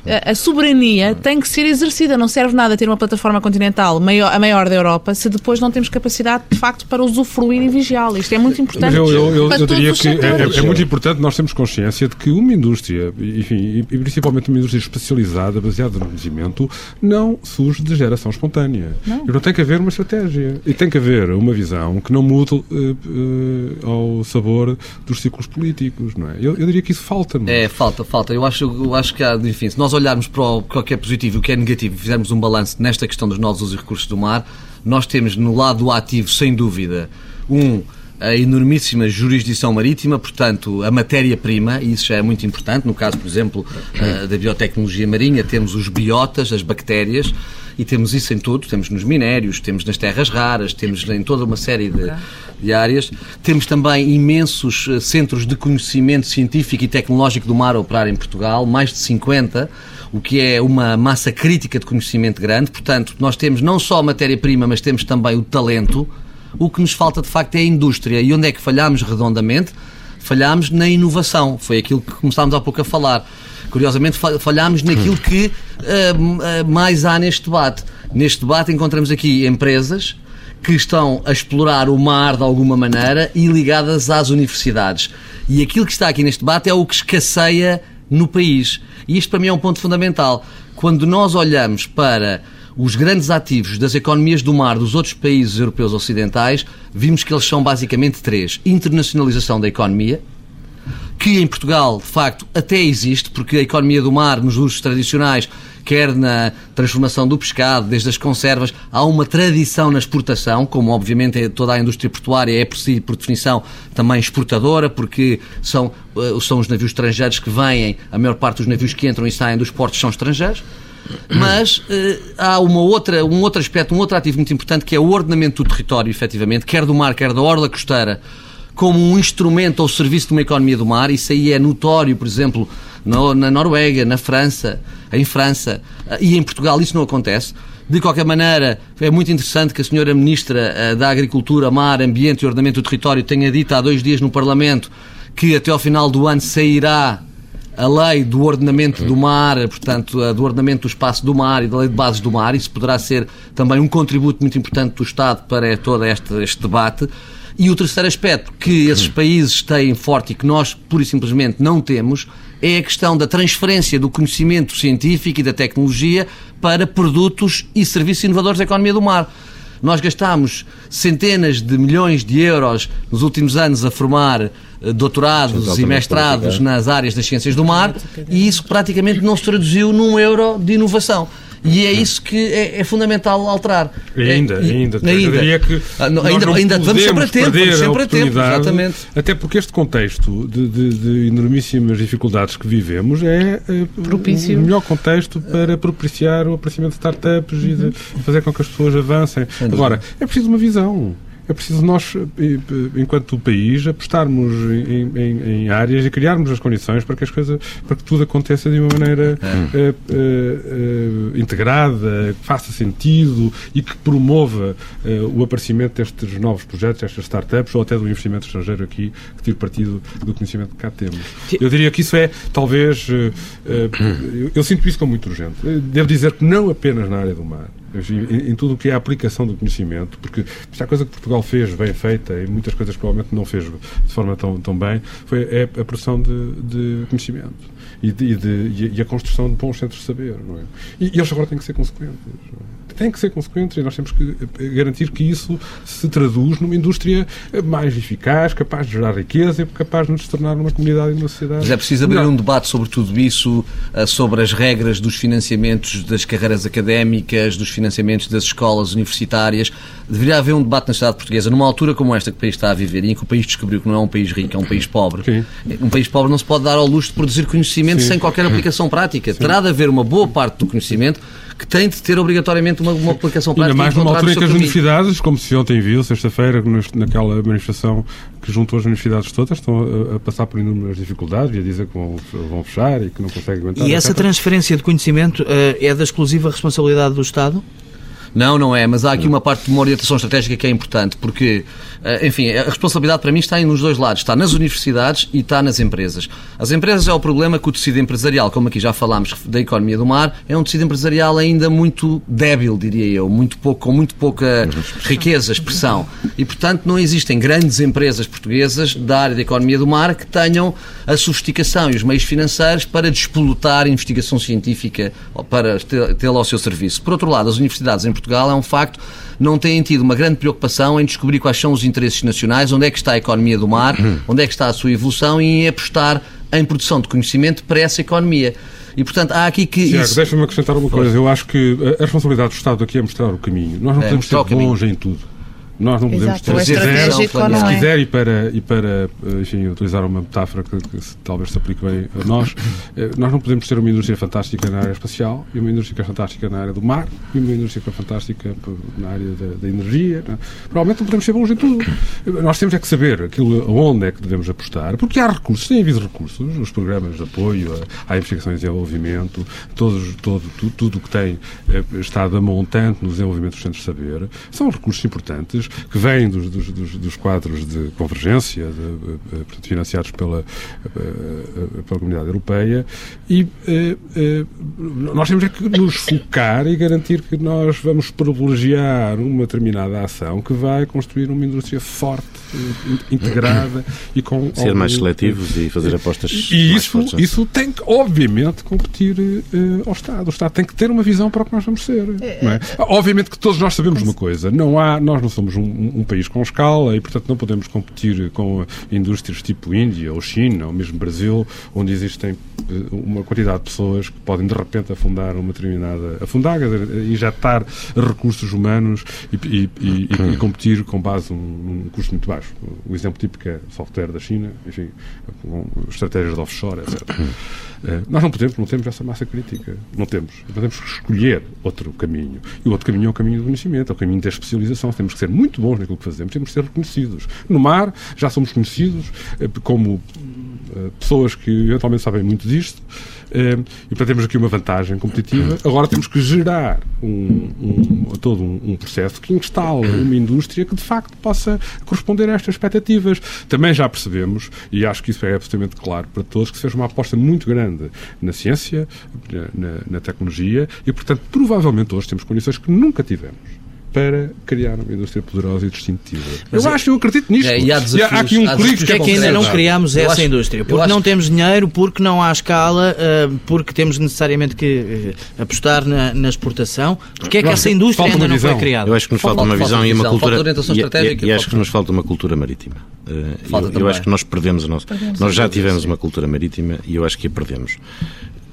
a, a soberania tem que ser exercida. Não serve nada ter uma plataforma continental maior, a maior da Europa se depois não temos capacidade, de facto, para usufruir e vigiá-la. Isto é muito importante. eu, eu, eu, eu diria que é, é, é, muito importante nós termos consciência de que uma indústria, enfim, e, principalmente uma indústria especializada, baseada no conhecimento, não surge de geração espontânea. Não. E não tem que haver uma estratégia. E tem que haver uma visão que não mude uh, uh, ao sabor dos ciclos políticos, não é? Eu, eu diria que isso falta. Não? É, falta, falta. Eu acho, eu acho que há, enfim, se nós olharmos para o, para o que é positivo e o que é negativo e fizermos um balanço nesta questão dos novos e recursos do mar, nós temos no lado ativo, sem dúvida, um a enormíssima jurisdição marítima, portanto, a matéria-prima, e isso já é muito importante. No caso, por exemplo, uh, da biotecnologia marinha, temos os biotas, as bactérias, e temos isso em tudo. Temos nos minérios, temos nas terras raras, temos em toda uma série de, de áreas. Temos também imensos eh, centros de conhecimento científico e tecnológico do mar a operar em Portugal, mais de 50 o que é uma massa crítica de conhecimento grande. Portanto, nós temos não só a matéria-prima, mas temos também o talento o que nos falta de facto é a indústria. E onde é que falhámos redondamente? Falhámos na inovação. Foi aquilo que começámos há pouco a falar. Curiosamente, falhámos naquilo que uh, mais há neste debate. Neste debate encontramos aqui empresas que estão a explorar o mar de alguma maneira e ligadas às universidades. E aquilo que está aqui neste debate é o que escasseia no país. E isto para mim é um ponto fundamental. Quando nós olhamos para os grandes ativos das economias do mar dos outros países europeus ocidentais, vimos que eles são basicamente três: internacionalização da economia, que em Portugal, de facto, até existe, porque a economia do mar, nos usos tradicionais, quer na transformação do pescado, desde as conservas, há uma tradição na exportação, como obviamente é toda a indústria portuária é, por si, por definição, também exportadora, porque são, eh, são os navios estrangeiros que vêm, a maior parte dos navios que entram e saem dos portos são estrangeiros. Mas uh, há uma outra, um outro aspecto, um outro ativo muito importante que é o ordenamento do território, efetivamente, quer do mar, quer da orla costeira, como um instrumento ao serviço de uma economia do mar. Isso aí é notório, por exemplo, no, na Noruega, na França, em França uh, e em Portugal isso não acontece. De qualquer maneira, é muito interessante que a senhora Ministra uh, da Agricultura, Mar, Ambiente e Ordenamento do Território tenha dito há dois dias no Parlamento que até ao final do ano sairá a lei do ordenamento do mar, portanto, do ordenamento do espaço do mar e da lei de bases do mar. Isso poderá ser também um contributo muito importante do Estado para todo este, este debate. E o terceiro aspecto que esses países têm forte e que nós, pura e simplesmente, não temos é a questão da transferência do conhecimento científico e da tecnologia para produtos e serviços inovadores da economia do mar. Nós gastámos centenas de milhões de euros nos últimos anos a formar eh, doutorados e mestrados nas áreas das ciências do mar e isso praticamente não se traduziu num euro de inovação. E é isso que é, é fundamental alterar. ainda, é, ainda. ainda. Diria que ah, não, ainda, ainda vamos sempre a tempo, vamos sempre a tempo, exatamente. Até porque este contexto de, de, de enormíssimas dificuldades que vivemos é, é Propício. o melhor contexto para propiciar o aparecimento de startups uhum. e de uhum. fazer com que as pessoas avancem. Agora, é preciso uma visão é preciso nós, enquanto país, apostarmos em, em, em, áreas e criarmos as condições para que as coisas, para que tudo aconteça de uma maneira é. uh, uh, uh, integrada, que faça sentido e que promova o aparecimento destes novos projetos, destas startups ou até do investimento estrangeiro aqui, que tire partido do conhecimento que cá temos. Eu diria que isso é, talvez, eu, eu sinto isso como muito urgente. Devo dizer que não apenas na área do mar, em, em, tudo o que é a aplicação do conhecimento, porque se há coisa que Portugal fez bem feita e muitas coisas provavelmente não fez de forma tão, tão bem, foi é a produção de, de conhecimento e, de, e, de, e, a construção de bons centros de saber. Não é? e, e eles agora têm que ser consequentes. Tem que ser consequentes e nós temos que garantir que isso se traduz numa indústria mais eficaz, capaz de gerar riqueza e capaz de nos tornar uma comunidade e uma sociedade. Mas é preciso abrir um debate sobre tudo isso, eh, sobre as regras dos financiamentos das carreiras académicas, dos financiamentos das escolas universitárias. Deveria haver um debate na sociedade portuguesa, numa altura como esta que o país está a viver e em que o país descobriu que não é um país rico, é um país pobre. Sim. Um país pobre não se pode dar ao luxo de produzir conhecimento Sim. sem qualquer aplicação prática. Sim. Terá de haver uma boa parte do conhecimento que tem de ter obrigatoriamente uma, uma aplicação prática. Ainda mais numa altura em que as universidades, como se ontem viu, sexta-feira, naquela manifestação que juntou as universidades todas, estão a, a, passar por inúmeras dificuldades e a dizer que vão, vão fechar e que não conseguem aguentar. E essa transferência de conhecimento uh, é da exclusiva responsabilidade do Estado? Não, não é, mas há aqui uma parte de uma orientação estratégica que é importante, porque, eh, enfim, a responsabilidade para mim está nos dois lados, está nas universidades e está nas empresas. As empresas é o problema que o tecido empresarial, como aqui já falámos da economia do mar, é um tecido empresarial ainda muito débil, diria eu, muito pouco, com muito pouca riqueza, expressão. E, portanto, não existem grandes empresas portuguesas da área da economia do mar que tenham a sofisticação e os meios financeiros para despolutar investigação científica para tê-la ao seu serviço. Por outro lado, as universidades em Portugal Portugal é um facto, não têm tido uma grande preocupação em descobrir quais são os interesses nacionais, onde é que está a economia do mar, onde é que está a sua evolução e em apostar em produção de conhecimento para essa economia. E, portanto, há aqui que. Tiago, isso... deixa-me acrescentar uma coisa. Eu acho que a responsabilidade do Estado aqui é mostrar o caminho. Nós não é, podemos ser bons em tudo. Nós não podemos Exato, ter se quiser, se quiser e para, e para enfim, utilizar uma metáfora que, que talvez se aplique bem a nós, eh, nós não podemos ter uma indústria fantástica na área espacial e uma indústria fantástica na área do mar e uma indústria fantástica na área da, da energia. Não? É? Provavelmente não podemos ser bons em tudo. Nós temos é que saber aquilo, onde é que devemos apostar, porque há recursos, tem havido recursos, os programas de apoio à investigação e desenvolvimento, todos, todo, tudo, tudo o que tem eh, estado a montante no desenvolvimento dos centros de saber, são recursos importantes que vêm dos, dos, dos, dos quadros de convergência, de, de, portanto, financiados pela, eh, pela Comunidade Europeia, e eh, eh, nós temos é que nos focar e garantir que nós vamos privilegiar uma determinada ação que vai construir uma indústria forte, integrada e com... Ser mais seletivos e fazer apostas E isso, isso tem que, obviamente, competir uh, ao Estado. O Estado tem que ter uma visão para o que nós vamos ser. É, é? Obviamente que todos nós sabemos uma coisa. Não há, nós não somos um, um, país com escala e, portanto, não podemos competir com indústrias tipo Índia ou China ou mesmo Brasil, onde existem eh, uma quantidade de pessoas que podem, de repente, afundar uma determinada... afundar, injetar recursos humanos e, e, e, e competir com base num, num custo muito baixo. O exemplo típico é software da China, enfim, com estratégias de offshore, etc. Eh, nós não podemos, não temos essa massa crítica. Não temos. Temos escolher outro caminho. E o outro caminho é o caminho do conhecimento, é o caminho da especialização. Temos que ser muito bons naquilo que fazemos, temos que ser reconhecidos. No mar, já somos conhecidos eh, como eh, pessoas que eventualmente sabem muito disto e, portanto, temos aqui uma vantagem competitiva. Agora temos que gerar um, um, todo um, um, processo que instale uma indústria que, de facto, possa corresponder a estas expectativas. Também já percebemos, e acho que isso é absolutamente claro para todos, que se fez uma aposta muito grande na ciência, na, na tecnologia, e, portanto, provavelmente hoje temos condições que nunca tivemos para criar uma indústria poderosa e distintiva. Mas eu é, acho, eu acredito nisto. É, e há, desafios, há aqui um perigo que é que ainda não criamos essa acho, indústria. Porque não temos dinheiro, porque não há escala, uh, porque temos necessariamente que uh, apostar na, na, exportação. Porque é que essa indústria ainda não foi criada? Eu acho que nos falta, falta uma visão falta e uma cultura. E, e, e acho que nos falta uma cultura marítima. Uh, eu, eu acho que nós perdemos a nossa. Nós já tivemos uma cultura marítima e eu acho que a perdemos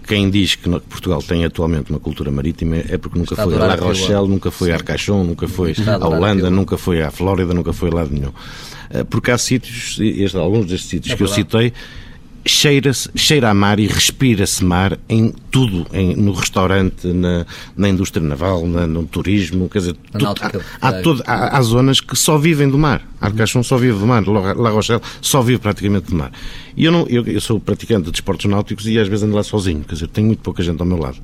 quem diz que Portugal tem atualmente uma cultura marítima é porque nunca Está foi a La Rochelle, nunca foi a Arcachon, nunca foi a Holanda, nunca foi à Flórida, nunca foi a lado nenhum. Eh, porque há sítios, alguns destes sítios é que eu citei, cheira-se, cheira a mar e respira-se mar em tudo, em, no restaurante, na, na indústria naval, na, no turismo, quer dizer, tudo, há, há, todo, há, há, zonas que só vivem do mar. Arcachon só vive do mar, La Rochelle só vive praticamente do mar. E eu, não, eu, eu sou praticante de desportos náuticos e às vezes ando lá sozinho, quer dizer, tenho muito pouca gente ao meu lado.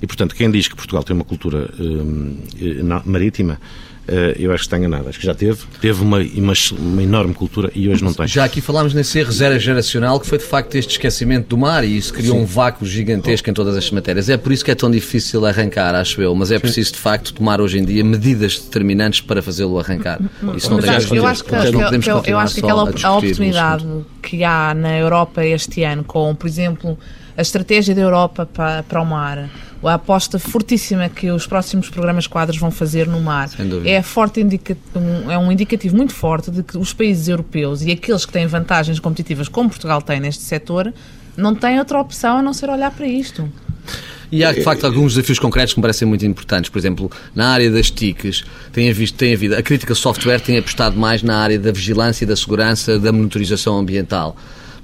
E, portanto, quem diz que Portugal tem uma cultura hum, eh, marítima, eu acho que está enganado. Acho que já teve. Teve uma, uma, uma, enorme cultura e hoje não tem. Já aqui falámos nesse erro zero geracional que foi de facto este esquecimento do mar e isso criou Sim. um vácuo gigantesco em todas as matérias. É por isso que é tão difícil arrancar, acho eu, mas é preciso de facto tomar hoje em dia medidas determinantes para fazê-lo arrancar. Isso não tem eu, acho que, eu, eu, eu acho que aquela a oportunidade que há na Europa este ano com, por exemplo, a estratégia da Europa para, para o mar, a aposta fortíssima que os próximos programas quadros vão fazer no mar, é, forte indica, um, é um indicativo muito forte de que os países europeus e aqueles que têm vantagens competitivas, como Portugal tem neste setor, não têm outra opção a não ser olhar para isto. E há, de facto, alguns desafios concretos que me parecem muito importantes. Por exemplo, na área das TICs, tem havido, tem havido, a crítica software tem apostado mais na área da vigilância da segurança, da monitorização ambiental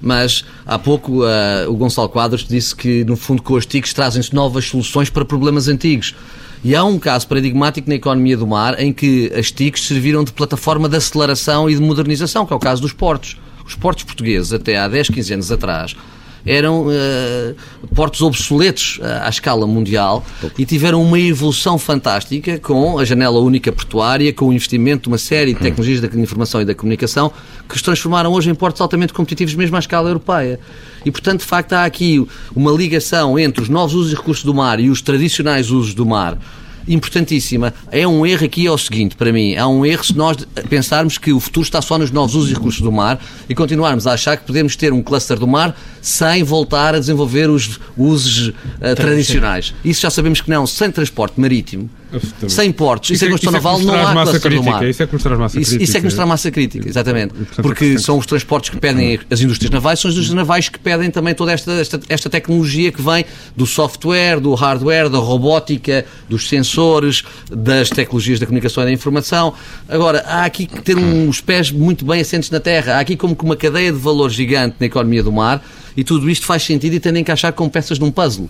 mas há pouco uh, o Gonçalo Quadros disse que, no fundo, com as TICs trazem-se novas soluções para problemas antigos. E há um caso paradigmático na economia do mar em que as TICs serviram de plataforma de aceleração e de modernização, que é o caso dos portos. Os portos portugueses, até há 10, 15 anos atrás, eram uh, portos obsoletos uh, à escala mundial e tiveram uma evolução fantástica com a janela única portuária, com o investimento de uma série de tecnologias da informação e da comunicação que os transformaram hoje em portos altamente competitivos mesmo à escala europeia. E, portanto, de facto, há aqui uma ligação entre os novos usos e recursos do mar e os tradicionais usos do mar importantíssima. É um erro aqui, é o seguinte, para mim, há um erro se nós pensarmos que o futuro está só nos novos usos e recursos do mar e continuarmos a achar que podemos ter um cluster do mar sem voltar a desenvolver os usos uh, tradicionais. Isso já sabemos que não. Sem transporte marítimo, sem portos e sem construção é naval, não há cluster crítica. do mar. Isso é que mostrar massa crítica. Isso, é que mostrar massa crítica, exatamente. Porque são os transportes que pedem as indústrias navais, são as indústrias navais que pedem também toda esta, esta, esta tecnologia que vem do software, do hardware, da robótica, dos sensores, das tecnologias da comunicação e da informação. Agora, há aqui que ter uns pés muito bem assentes na terra. Há aqui como que uma cadeia de valor gigante na economia do mar e tudo isto faz sentido e tem de encaixar com peças num puzzle.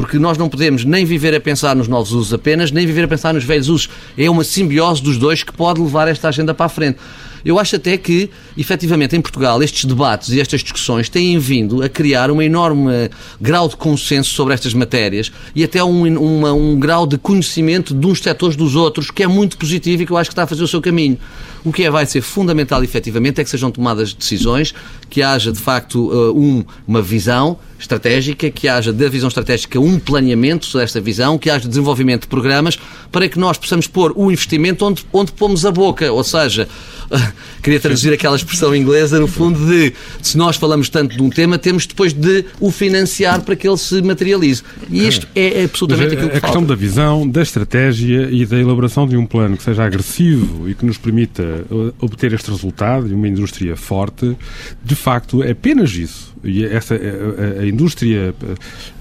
Porque nós não podemos nem viver a pensar nos novos usos apenas, nem viver a pensar nos velhos usos. É uma simbiose dos dois que pode levar esta agenda para a frente. Eu acho até que, efetivamente, em Portugal, estes debates e estas discussões têm vindo a criar um enorme grau de consenso sobre estas matérias e até um, uma, um grau de conhecimento de uns setores dos outros que é muito positivo e que eu acho que está a fazer o seu caminho. O que é, vai ser fundamental, efetivamente, é que sejam tomadas decisões, que haja, de facto, uh, um, uma visão estratégica, que haja da visão estratégica um planeamento desta visão, que haja desenvolvimento de programas para que nós possamos pôr o investimento onde, onde pomos a boca. Ou seja, queria traduzir aquela expressão inglesa, no fundo, de se nós falamos tanto de um tema, temos depois de o financiar para que ele se materialize. E isto é absolutamente aquilo que A questão falta. da visão, da estratégia e da elaboração de um plano que seja agressivo e que nos permita uh, obter este resultado de uma indústria forte, de facto, é apenas isso. E essa, a, a indústria,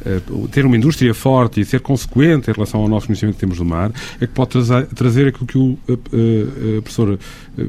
a, a, ter uma indústria forte e ser consequente em relação ao nosso conhecimento que temos do mar, é que pode trazer, trazer aquilo que o professor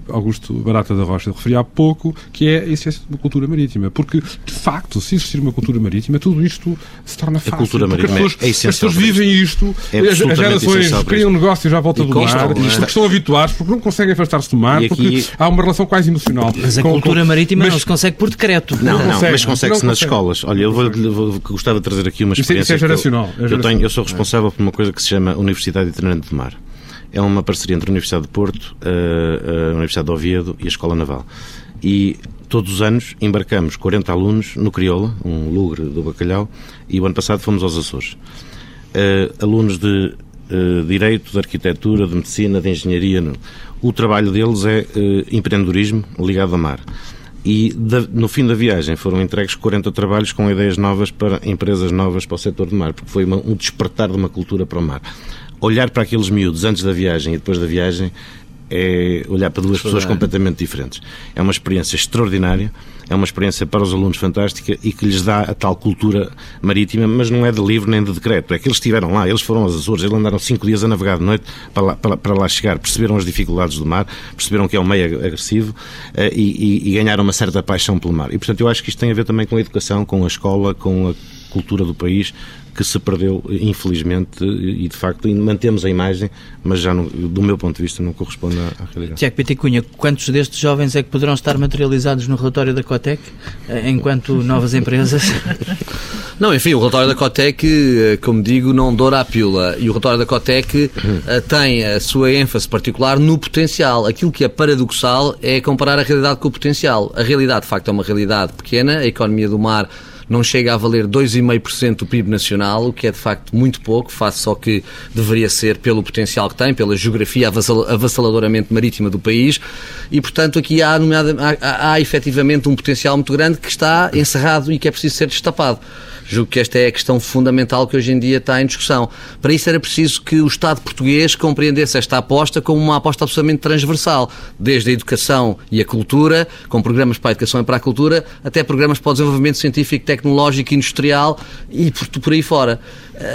Augusto Barata da Rocha referia há pouco, que é a existência de uma cultura marítima. Porque, de facto, se existir uma cultura marítima, tudo isto se torna fácil. A cultura marítima as pessoas, é essencial. As pessoas vivem isto, é as, gerações criam negócios à volta e do mar, porque estão habituados, porque não conseguem afastar-se do mar, porque aqui... há uma relação quase emocional. Mas a com, cultura com... marítima mas... não se consegue por decreto. Não, não, não mas consegue-se nas escolas. Olha, eu vou, vou, gostava de trazer aqui uma experiência. Isso é geracional. Eu, eu, tenho, eu sou responsável por uma coisa que se chama Universidade Itinerante de Mar é uma parceria entre a Universidade de Porto, a, Universidade de Oviedo e a Escola Naval. E todos os anos embarcamos 40 alunos no Crioula, um lugre do Bacalhau, e o ano passado fomos aos Açores. Uh, alunos de uh, Direito, de Arquitetura, de Medicina, de Engenharia. O trabalho deles é uh, empreendedorismo ligado ao mar. E da, no fim da viagem foram entregues 40 trabalhos com ideias novas para empresas novas para o setor do mar, porque foi uma, um despertar de uma cultura para o mar. Olhar para aqueles miúdos antes da viagem e depois da viagem é olhar para duas pessoas completamente diferentes. É uma experiência extraordinária, é uma experiência para os alunos fantástica e que lhes dá a tal cultura marítima, mas não é de livro nem de decreto. É que eles estiveram lá, eles foram aos Açores, eles andaram cinco dias a navegar de noite para lá, para, para lá chegar, perceberam as dificuldades do mar, perceberam que é um meio agressivo uh, e, e, e ganharam uma certa paixão pelo mar. E, portanto, eu acho que isto tem a ver também com a educação, com a escola, com a cultura do país que se perdeu, infelizmente, e de facto mantemos a imagem, mas já, no, do meu ponto de vista, não corresponde à, à realidade. Tiago Piticunha, quantos destes jovens é que poderão estar materializados no relatório da Cotec, eh, enquanto novas empresas? Não, enfim, o relatório da Cotec, eh, como digo, não doura a pílula. E o relatório da Cotec eh, tem a sua ênfase particular no potencial. Aquilo que é paradoxal é comparar a realidade com o potencial. A realidade, de facto, é uma realidade pequena, a economia do mar não chega a valer 2,5% do PIB nacional, o que é de facto muito pouco, face ao que deveria ser pelo potencial que tem, pela geografia avassaladoramente marítima do país, e portanto aqui há, há, há, há efetivamente um potencial muito grande que está encerrado e que é preciso ser destapado. Julgo que esta é a questão fundamental que hoje em dia está em discussão. Para isso era preciso que o Estado português compreendesse esta aposta como uma aposta absolutamente transversal, desde a educação e a cultura, com programas para a educação e para a cultura, até programas para o desenvolvimento científico, tecnológico, industrial e por, por aí fora.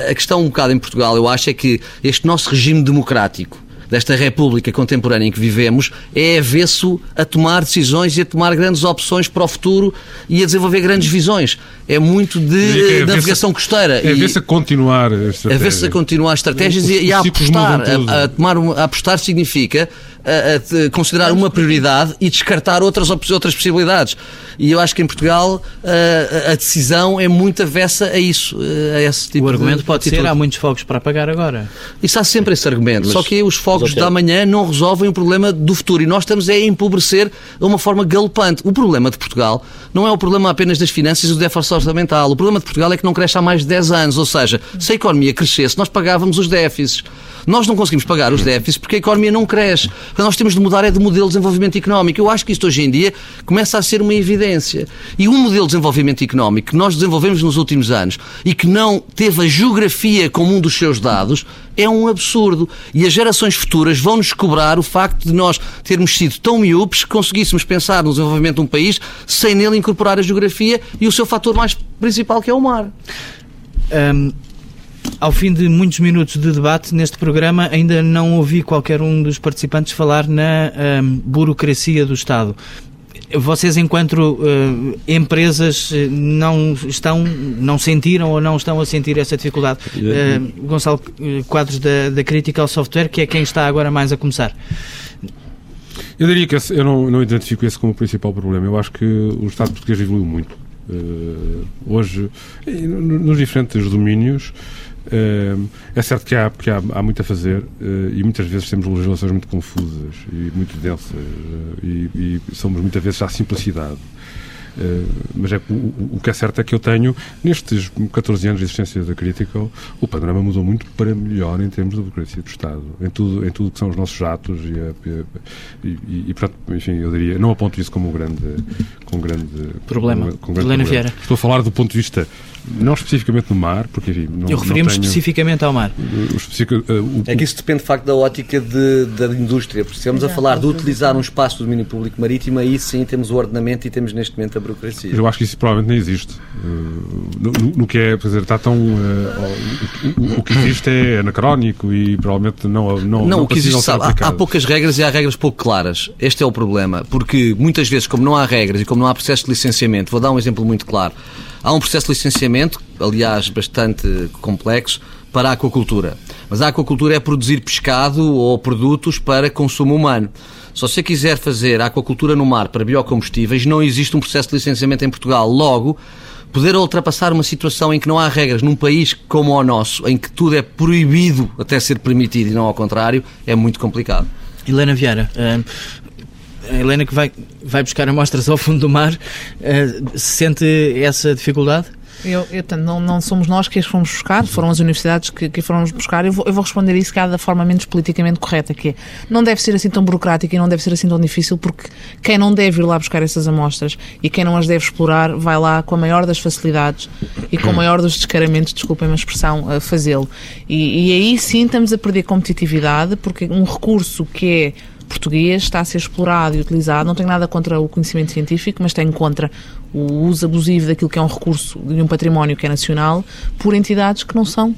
A questão um bocado em Portugal, eu acho, é que este nosso regime democrático, desta República contemporânea em que vivemos é avesso a tomar decisões e a tomar grandes opções para o futuro e a desenvolver grandes visões. É muito de é navegação costeira. É avesso a continuar a Avesso a continuar estratégias e, e a apostar. A, a, tomar, a apostar significa a, a considerar uma prioridade e descartar outras, outras possibilidades. E eu acho que em Portugal a, a decisão é muito avessa a isso. A esse tipo o argumento de, pode ser: há muitos fogos para apagar agora. Isso há sempre esse argumento. Mas, Só que os fogos da manhã não resolvem o problema do futuro e nós estamos a empobrecer de uma forma galopante. O problema de Portugal não é o problema apenas das finanças e do déficit orçamental. O problema de Portugal é que não cresce há mais de 10 anos. Ou seja, se a economia crescesse, nós pagávamos os déficits. Nós não conseguimos pagar os déficits porque a economia não cresce. Então nós temos de mudar é de modelo de desenvolvimento económico. Eu acho que isto hoje em dia começa a ser uma evidência. E um modelo de desenvolvimento económico que nós desenvolvemos nos últimos anos e que não teve a geografia como um dos seus dados é um absurdo. E as gerações futuras vão nos cobrar o facto de nós termos sido tão miúpes que conseguíssemos pensar no desenvolvimento de um país sem nele incorporar a geografia e o seu fator mais principal que é o mar. Um, ao fim de muitos minutos de debate neste programa, ainda não ouvi qualquer um dos participantes falar na um, burocracia do Estado. Vocês, enquanto uh, empresas, não estão, não sentiram ou não estão a sentir essa dificuldade? Uh, Gonçalo Quadros da, da Critical Software, que é quem está agora mais a começar. Eu diria que esse, eu não, não identifico esse como o principal problema. Eu acho que o Estado português evoluiu muito. Uh, hoje, nos diferentes domínios, é certo que há, que há, há muito a fazer e muitas vezes temos legislações muito confusas e muito densas e, e somos muitas vezes à simplicidade. Uh, mas é, o, o, que é certo é que eu tenho, nestes 14 anos de existência da Critical, o panorama mudou muito para melhor em termos de burocracia do Estado, em tudo, em tudo que são os nossos atos e, e, e, e portanto, enfim, eu diria, não aponto isso como um grande, com um grande problema. Com, com um grande problema. Estou a falar do ponto de vista não especificamente no mar, porque enfim, não, Eu referi-me tenho... especificamente ao mar. O, o, é que isso depende de facto da ótica de, da indústria, porque se estamos a falar de utilizar um espaço do domínio público marítimo, aí sim temos o ordenamento e temos neste momento a burocracia. Eu acho que isso provavelmente nem existe. No, no que é, quer dizer, está tão. Uh, o, o, que existe é anacrónico e provavelmente não. Não, não, não o que existe, sabe, há, há poucas regras e há regras pouco claras. Este é o problema, porque muitas vezes, como não há regras e como não há processo de licenciamento, vou dar um exemplo muito claro. Há um processo de licenciamento, aliás, bastante complexo, para a aquacultura. Mas a aquacultura é produzir pescado ou produtos para consumo humano. Se você quiser fazer aquacultura no mar para biocombustíveis, não existe um processo de licenciamento em Portugal. Logo, poder ultrapassar uma situação em que não há regras num país como o nosso, em que tudo é proibido até ser permitido e não ao contrário, é muito complicado. Helena Vieira, eh, a Helena que vai, vai buscar amostras ao fundo do mar, uh, sente essa dificuldade? Eu, eu, não, não somos nós que as fomos buscar, foram as universidades que, que fomos buscar. Eu vou, eu vou responder isso cada forma menos politicamente correta, que é, não deve ser assim tão burocrático e não deve ser assim tão difícil, porque quem não deve ir lá buscar essas amostras e quem não as deve explorar, vai lá com a maior das facilidades e com o maior dos descaramentos, desculpem a expressão, a fazê-lo. E, e aí sim estamos a perder competitividade, porque um recurso que é português está a ser explorado e utilizado. Não tenho nada contra o conhecimento científico, mas tenho contra o uso abusivo daquilo que é um recurso de um património que é nacional por entidades que não são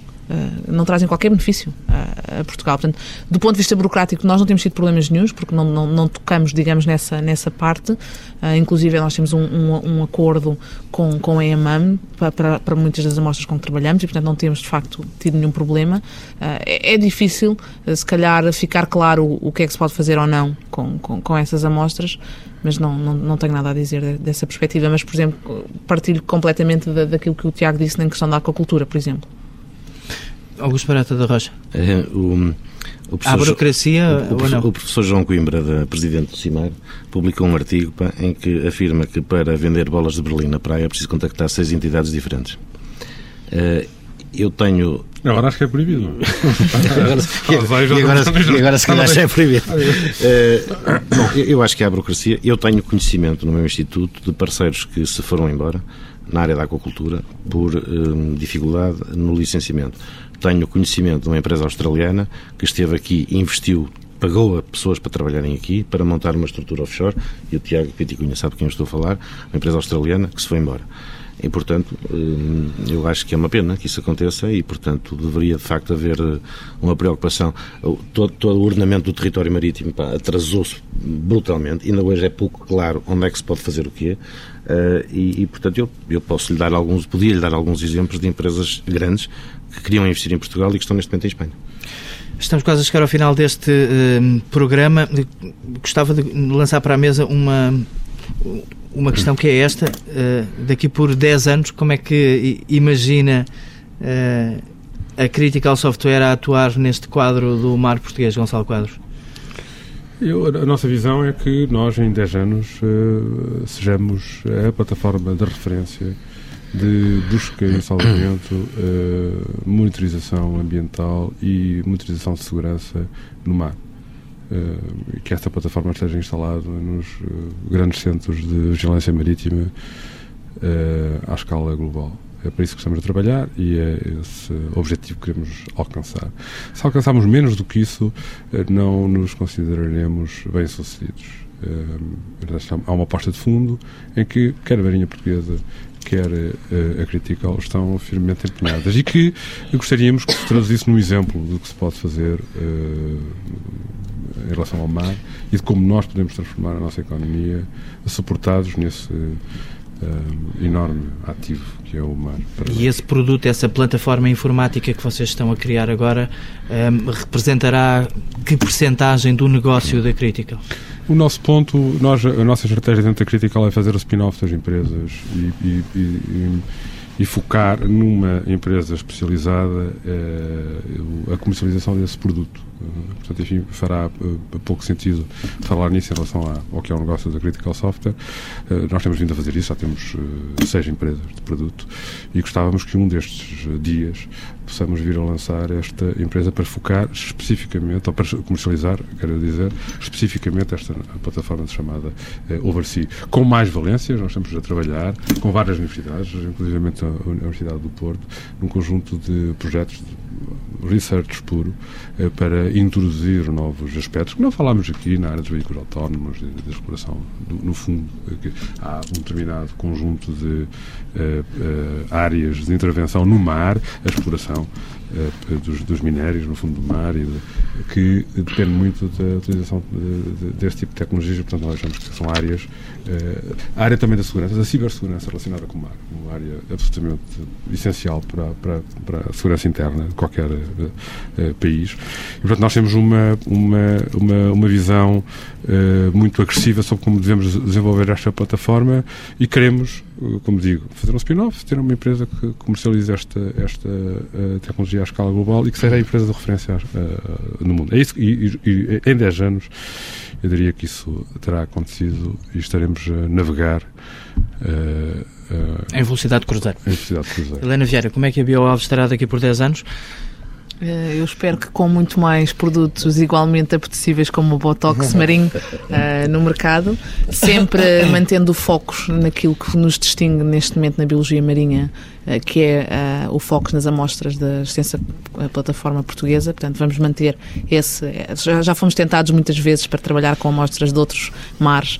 não trazem qualquer benefício a, a, Portugal. Portanto, do ponto de vista burocrático, nós não temos tido problemas nenhums, porque não, não, não tocamos, digamos, nessa, nessa parte. Uh, inclusive, nós temos um, um, um, acordo com, com a EMAM para, para, para, muitas das amostras com que trabalhamos e, portanto, não temos, de facto, tido nenhum problema. Uh, é, é, difícil, se calhar, ficar claro o, o, que é que se pode fazer ou não com, com, com essas amostras, mas não, não, não tenho nada a dizer dessa perspectiva. Mas, por exemplo, partilho completamente da, daquilo que o Tiago disse na questão da aquacultura, por exemplo. Augusto Barata da Rocha. É, o, o a burocracia o, o, professor, o, professor João Coimbra, da, presidente do CIMAR, publicou um artigo pá, em que afirma que para vender bolas de Berlim na praia é preciso contactar seis entidades diferentes. Uh, eu tenho. Agora acho que é proibido. agora, e, agora, e agora, se calhar já é proibido. Uh, bom, eu acho que há burocracia. Eu tenho conhecimento no meu instituto de parceiros que se foram embora na área da aquacultura por um, dificuldade no licenciamento. Tenho conhecimento de uma empresa australiana que esteve aqui investiu pagou a pessoas para trabalharem aqui, para montar uma estrutura offshore, e o Tiago Piticunha sabe quem eu estou a falar, uma empresa australiana que se foi embora. E, portanto, hum, eu acho que é uma pena que isso aconteça e, portanto, deveria de facto haver eh, uma preocupação. Todo, todo o ordenamento do território marítimo atrasou-se brutalmente, ainda hoje é pouco claro onde é que se pode fazer o quê. Uh, e, e, portanto, eu, eu posso lhe dar alguns, podia lhe dar alguns exemplos de empresas grandes que queriam investir em Portugal e que estão neste momento em Espanha. Estamos quase a chegar ao final deste uh, programa. Gostava de lançar para a mesa uma, uma questão que é esta. Uh, daqui por 10 anos, como é que imagina uh, a Critical Software a atuar neste quadro do mar português, Gonçalo Quadros? Eu, a nossa visão é que nós, em 10 anos, sejamos a plataforma de referência de busca e salvamento, uh, monitorização ambiental e monitorização de segurança no mar. Uh, que esta plataforma esteja instalada nos uh, grandes centros de vigilância marítima à escala global. É para isso que estamos a trabalhar e é esse objetivo que queremos alcançar. Se alcançarmos menos do que isso, não nos consideraremos bem-sucedidos. Há uma aposta de fundo em que quer a Marinha Portuguesa, quer uh, a Critical estão firmemente empenhadas e que gostaríamos que se traduzisse num exemplo do que se pode fazer uh, em relação ao mar e de como nós podemos transformar a nossa economia suportados nesse uh, enorme ativo que é o mar. E esse produto, essa plataforma informática que vocês estão a criar agora, um, representará que percentagem do negócio da Critical? O nosso ponto, nós, a nossa estratégia dentro da Critical é fazer o spin-off das empresas e, e, e, e, focar numa empresa especializada eh, a comercialização desse produto. Portanto, enfim, fará uh, pouco sentido falar nisso em relação ao que é o negócio da Critical Software. Uh, nós temos vindo a fazer isso, já temos uh, seis empresas de produto e gostávamos que um destes dias possamos vir a lançar esta empresa para focar especificamente, ou para comercializar, quero dizer, especificamente esta plataforma chamada Oversea. Com mais valências, nós estamos a trabalhar com várias universidades, inclusive a Universidade do Porto, num conjunto de projetos de research puro para introduzir novos aspectos, que não falámos aqui na área dos veículos autónomos, da exploração. No fundo, há um determinado conjunto de uh, áreas de intervenção no mar, a exploração dos, dos, minérios no fundo do mar, e de, que depende muito da utilização de, de, deste tipo de tecnologias, portanto, nós achamos que são áreas. a área também da segurança, da cibersegurança relacionada com o mar, uma área absolutamente essencial para, para, para a segurança interna de qualquer país. E, portanto, nós temos uma, uma, uma, uma visão uh, muito agressiva sobre como devemos desenvolver esta plataforma e queremos, uh, como digo, fazer um spin-off, ter uma empresa que comercialize esta, esta uh, tecnologia à escala global e que seja a empresa de referência no mundo. É isso, e, e, em 10 anos eu diria que isso terá acontecido e estaremos a navegar em velocidade de cruzeiro. Em velocidade de cruzeiro. Helena Vieira, como é que a BioAlves estará daqui por 10 anos? Eh, eu espero que com muito mais produtos igualmente apetecíveis como o Botox marinho uh, no mercado, sempre mantendo o foco naquilo que nos distingue neste momento na biologia marinha, uh, que é uh, o foco nas amostras da extensa plataforma portuguesa. Portanto, vamos manter esse. Já, já fomos tentados muitas vezes para trabalhar com amostras de outros mares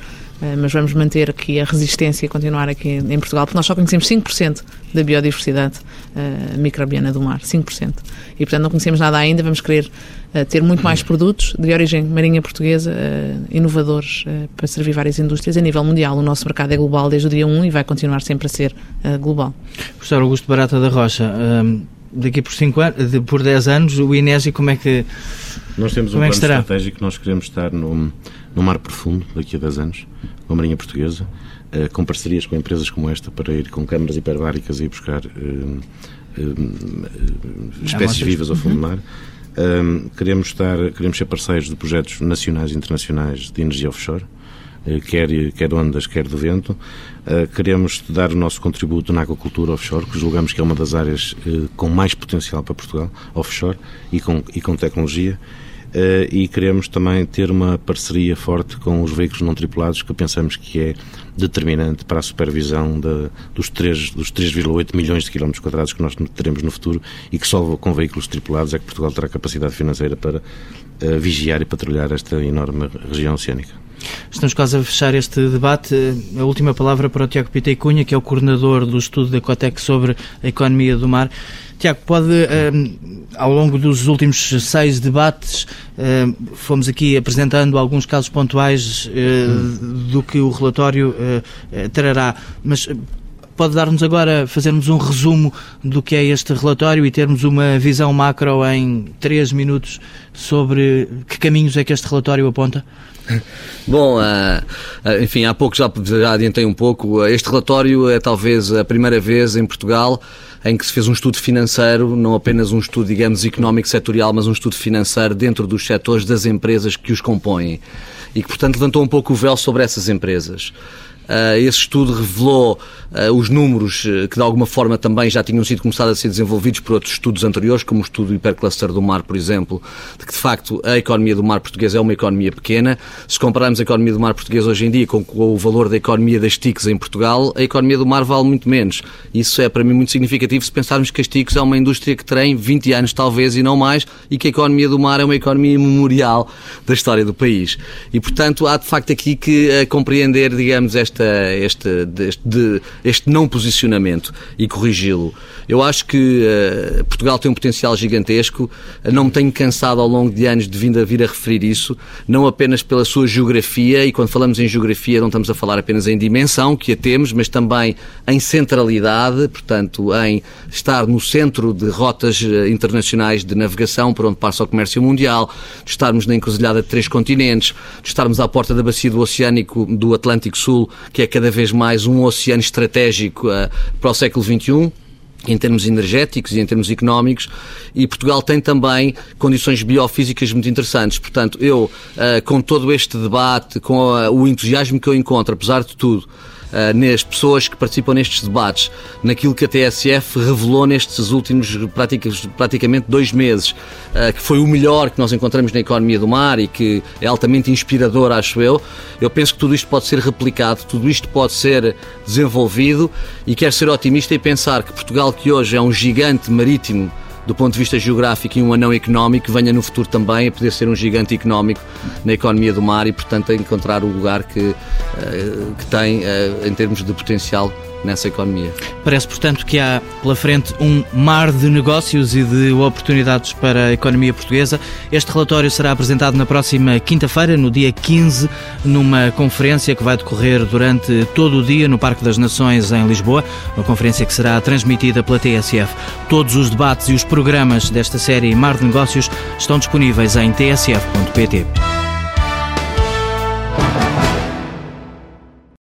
mas vamos manter aqui a resistência e continuar aqui em Portugal, porque nós só conhecemos 5% da biodiversidade uh, microbiana do mar, 5%. E, portanto, não conhecemos nada ainda, vamos querer uh, ter muito mais produtos de origem marinha portuguesa, uh, inovadores, para servir várias indústrias a nível mundial. O nosso mercado é global desde o dia 1 e vai continuar sempre a ser global. Professor Augusto Barata da Rocha, daqui por, cinco anos, por 10 anos, o INESI como é que Nós temos um é plano estratégico que nós queremos estar no no mar profundo daqui a 10 anos, com a Marinha Portuguesa, uh, com parcerias com empresas como esta para ir com câmaras hiperbáricas e buscar uh, uh, espécies vivas ao fundo do mar. queremos, estar, queremos ser parceiros de projetos nacionais e internacionais de energia offshore, quer, quer ondas, quer do vento. queremos dar o nosso contributo na aquacultura offshore, que julgamos que é uma das áreas com mais potencial para Portugal, offshore, e com, e com tecnologia. Uh, e queremos também ter uma parceria forte com os veículos não tripulados, que pensamos que é determinante para a supervisão de, dos 3,8 dos 3 milhões de quilómetros quadrados que nós teremos no futuro e que só com veículos tripulados é que Portugal terá capacidade financeira para uh, vigiar e patrulhar esta enorme região oceânica. Estamos quase a fechar este debate. A última palavra para o Tiago Pitei Cunha, que é o coordenador do estudo da Cotec sobre a economia do mar. Tiago, pode, um, ao longo dos últimos seis debates, um, fomos aqui apresentando alguns casos pontuais uh, do que o relatório uh, trará, mas pode dar-nos agora, fazermos um resumo do que é este relatório e termos uma visão macro em três minutos sobre que caminhos é que este relatório aponta? Bom, uh, enfim, há pouco já, já adiantei um pouco. Este relatório é talvez a primeira vez em Portugal em que se fez um estudo financeiro, não apenas um estudo, digamos, económico setorial, mas um estudo financeiro dentro dos setores das empresas que os compõem. E que, portanto, levantou um pouco o véu sobre essas empresas. Uh, esse estudo revelou uh, os números uh, que de alguma forma também já tinham sido começados a ser desenvolvidos por outros estudos anteriores, como o estudo hipercluster do mar, por exemplo, de que de facto a economia do mar português é uma economia pequena. Se compararmos a economia do mar português hoje em dia com, com o valor da economia das TICs em Portugal, a economia do mar vale muito menos. Isso é para mim muito significativo se pensarmos que as TICs é uma indústria que tem 20 anos talvez e não mais e que a economia do mar é uma economia imemorial da história do país. E portanto há de facto aqui que compreender, digamos, esta esta, este, este, este não posicionamento e corrigi-lo. Eu acho que uh, Portugal tem um potencial gigantesco, não me tenho cansado ao longo de anos de vir a, vir a referir isso, não apenas pela sua geografia, e quando falamos em geografia não estamos a falar apenas em dimensão, que a temos, mas também em centralidade, portanto, em estar no centro de rotas eh, internacionais de navegação por onde passa o comércio mundial, de estarmos na encruzilhada de três continentes, de estarmos à porta da bacia do Oceânico do Atlântico Sul, que é cada vez mais um oceano estratégico uh, para o século XXI em termos energéticos e em termos económicos, e Portugal tem também condições biofísicas muito interessantes. Portanto, eu, uh, com todo este debate, com uh, o entusiasmo que eu encontro, apesar de tudo, nas pessoas que participam nestes debates, naquilo que a TSF revelou nestes últimos praticamente dois meses, uh, que foi o melhor que nós encontramos na economia do mar e que é altamente inspirador, acho eu. Eu penso que tudo isto pode ser replicado, tudo isto pode ser desenvolvido e quero ser otimista e pensar que Portugal, que hoje é um gigante marítimo, do ponto de vista geográfico e um anão económico, venha no futuro também a poder ser um gigante económico na economia do mar e, portanto, a encontrar o lugar que, uh, que tem uh, em termos de potencial nessa economia. Parece, portanto, que há pela frente um mar de negócios e de oportunidades para a economia portuguesa. Este relatório será apresentado na próxima quinta-feira, no dia 15, numa conferência que vai decorrer durante todo o dia no Parque das Nações, em Lisboa. Uma conferência que será transmitida pela TSF. Todos os debates e os programas desta série Mar de Negócios estão disponíveis em tsf.pt.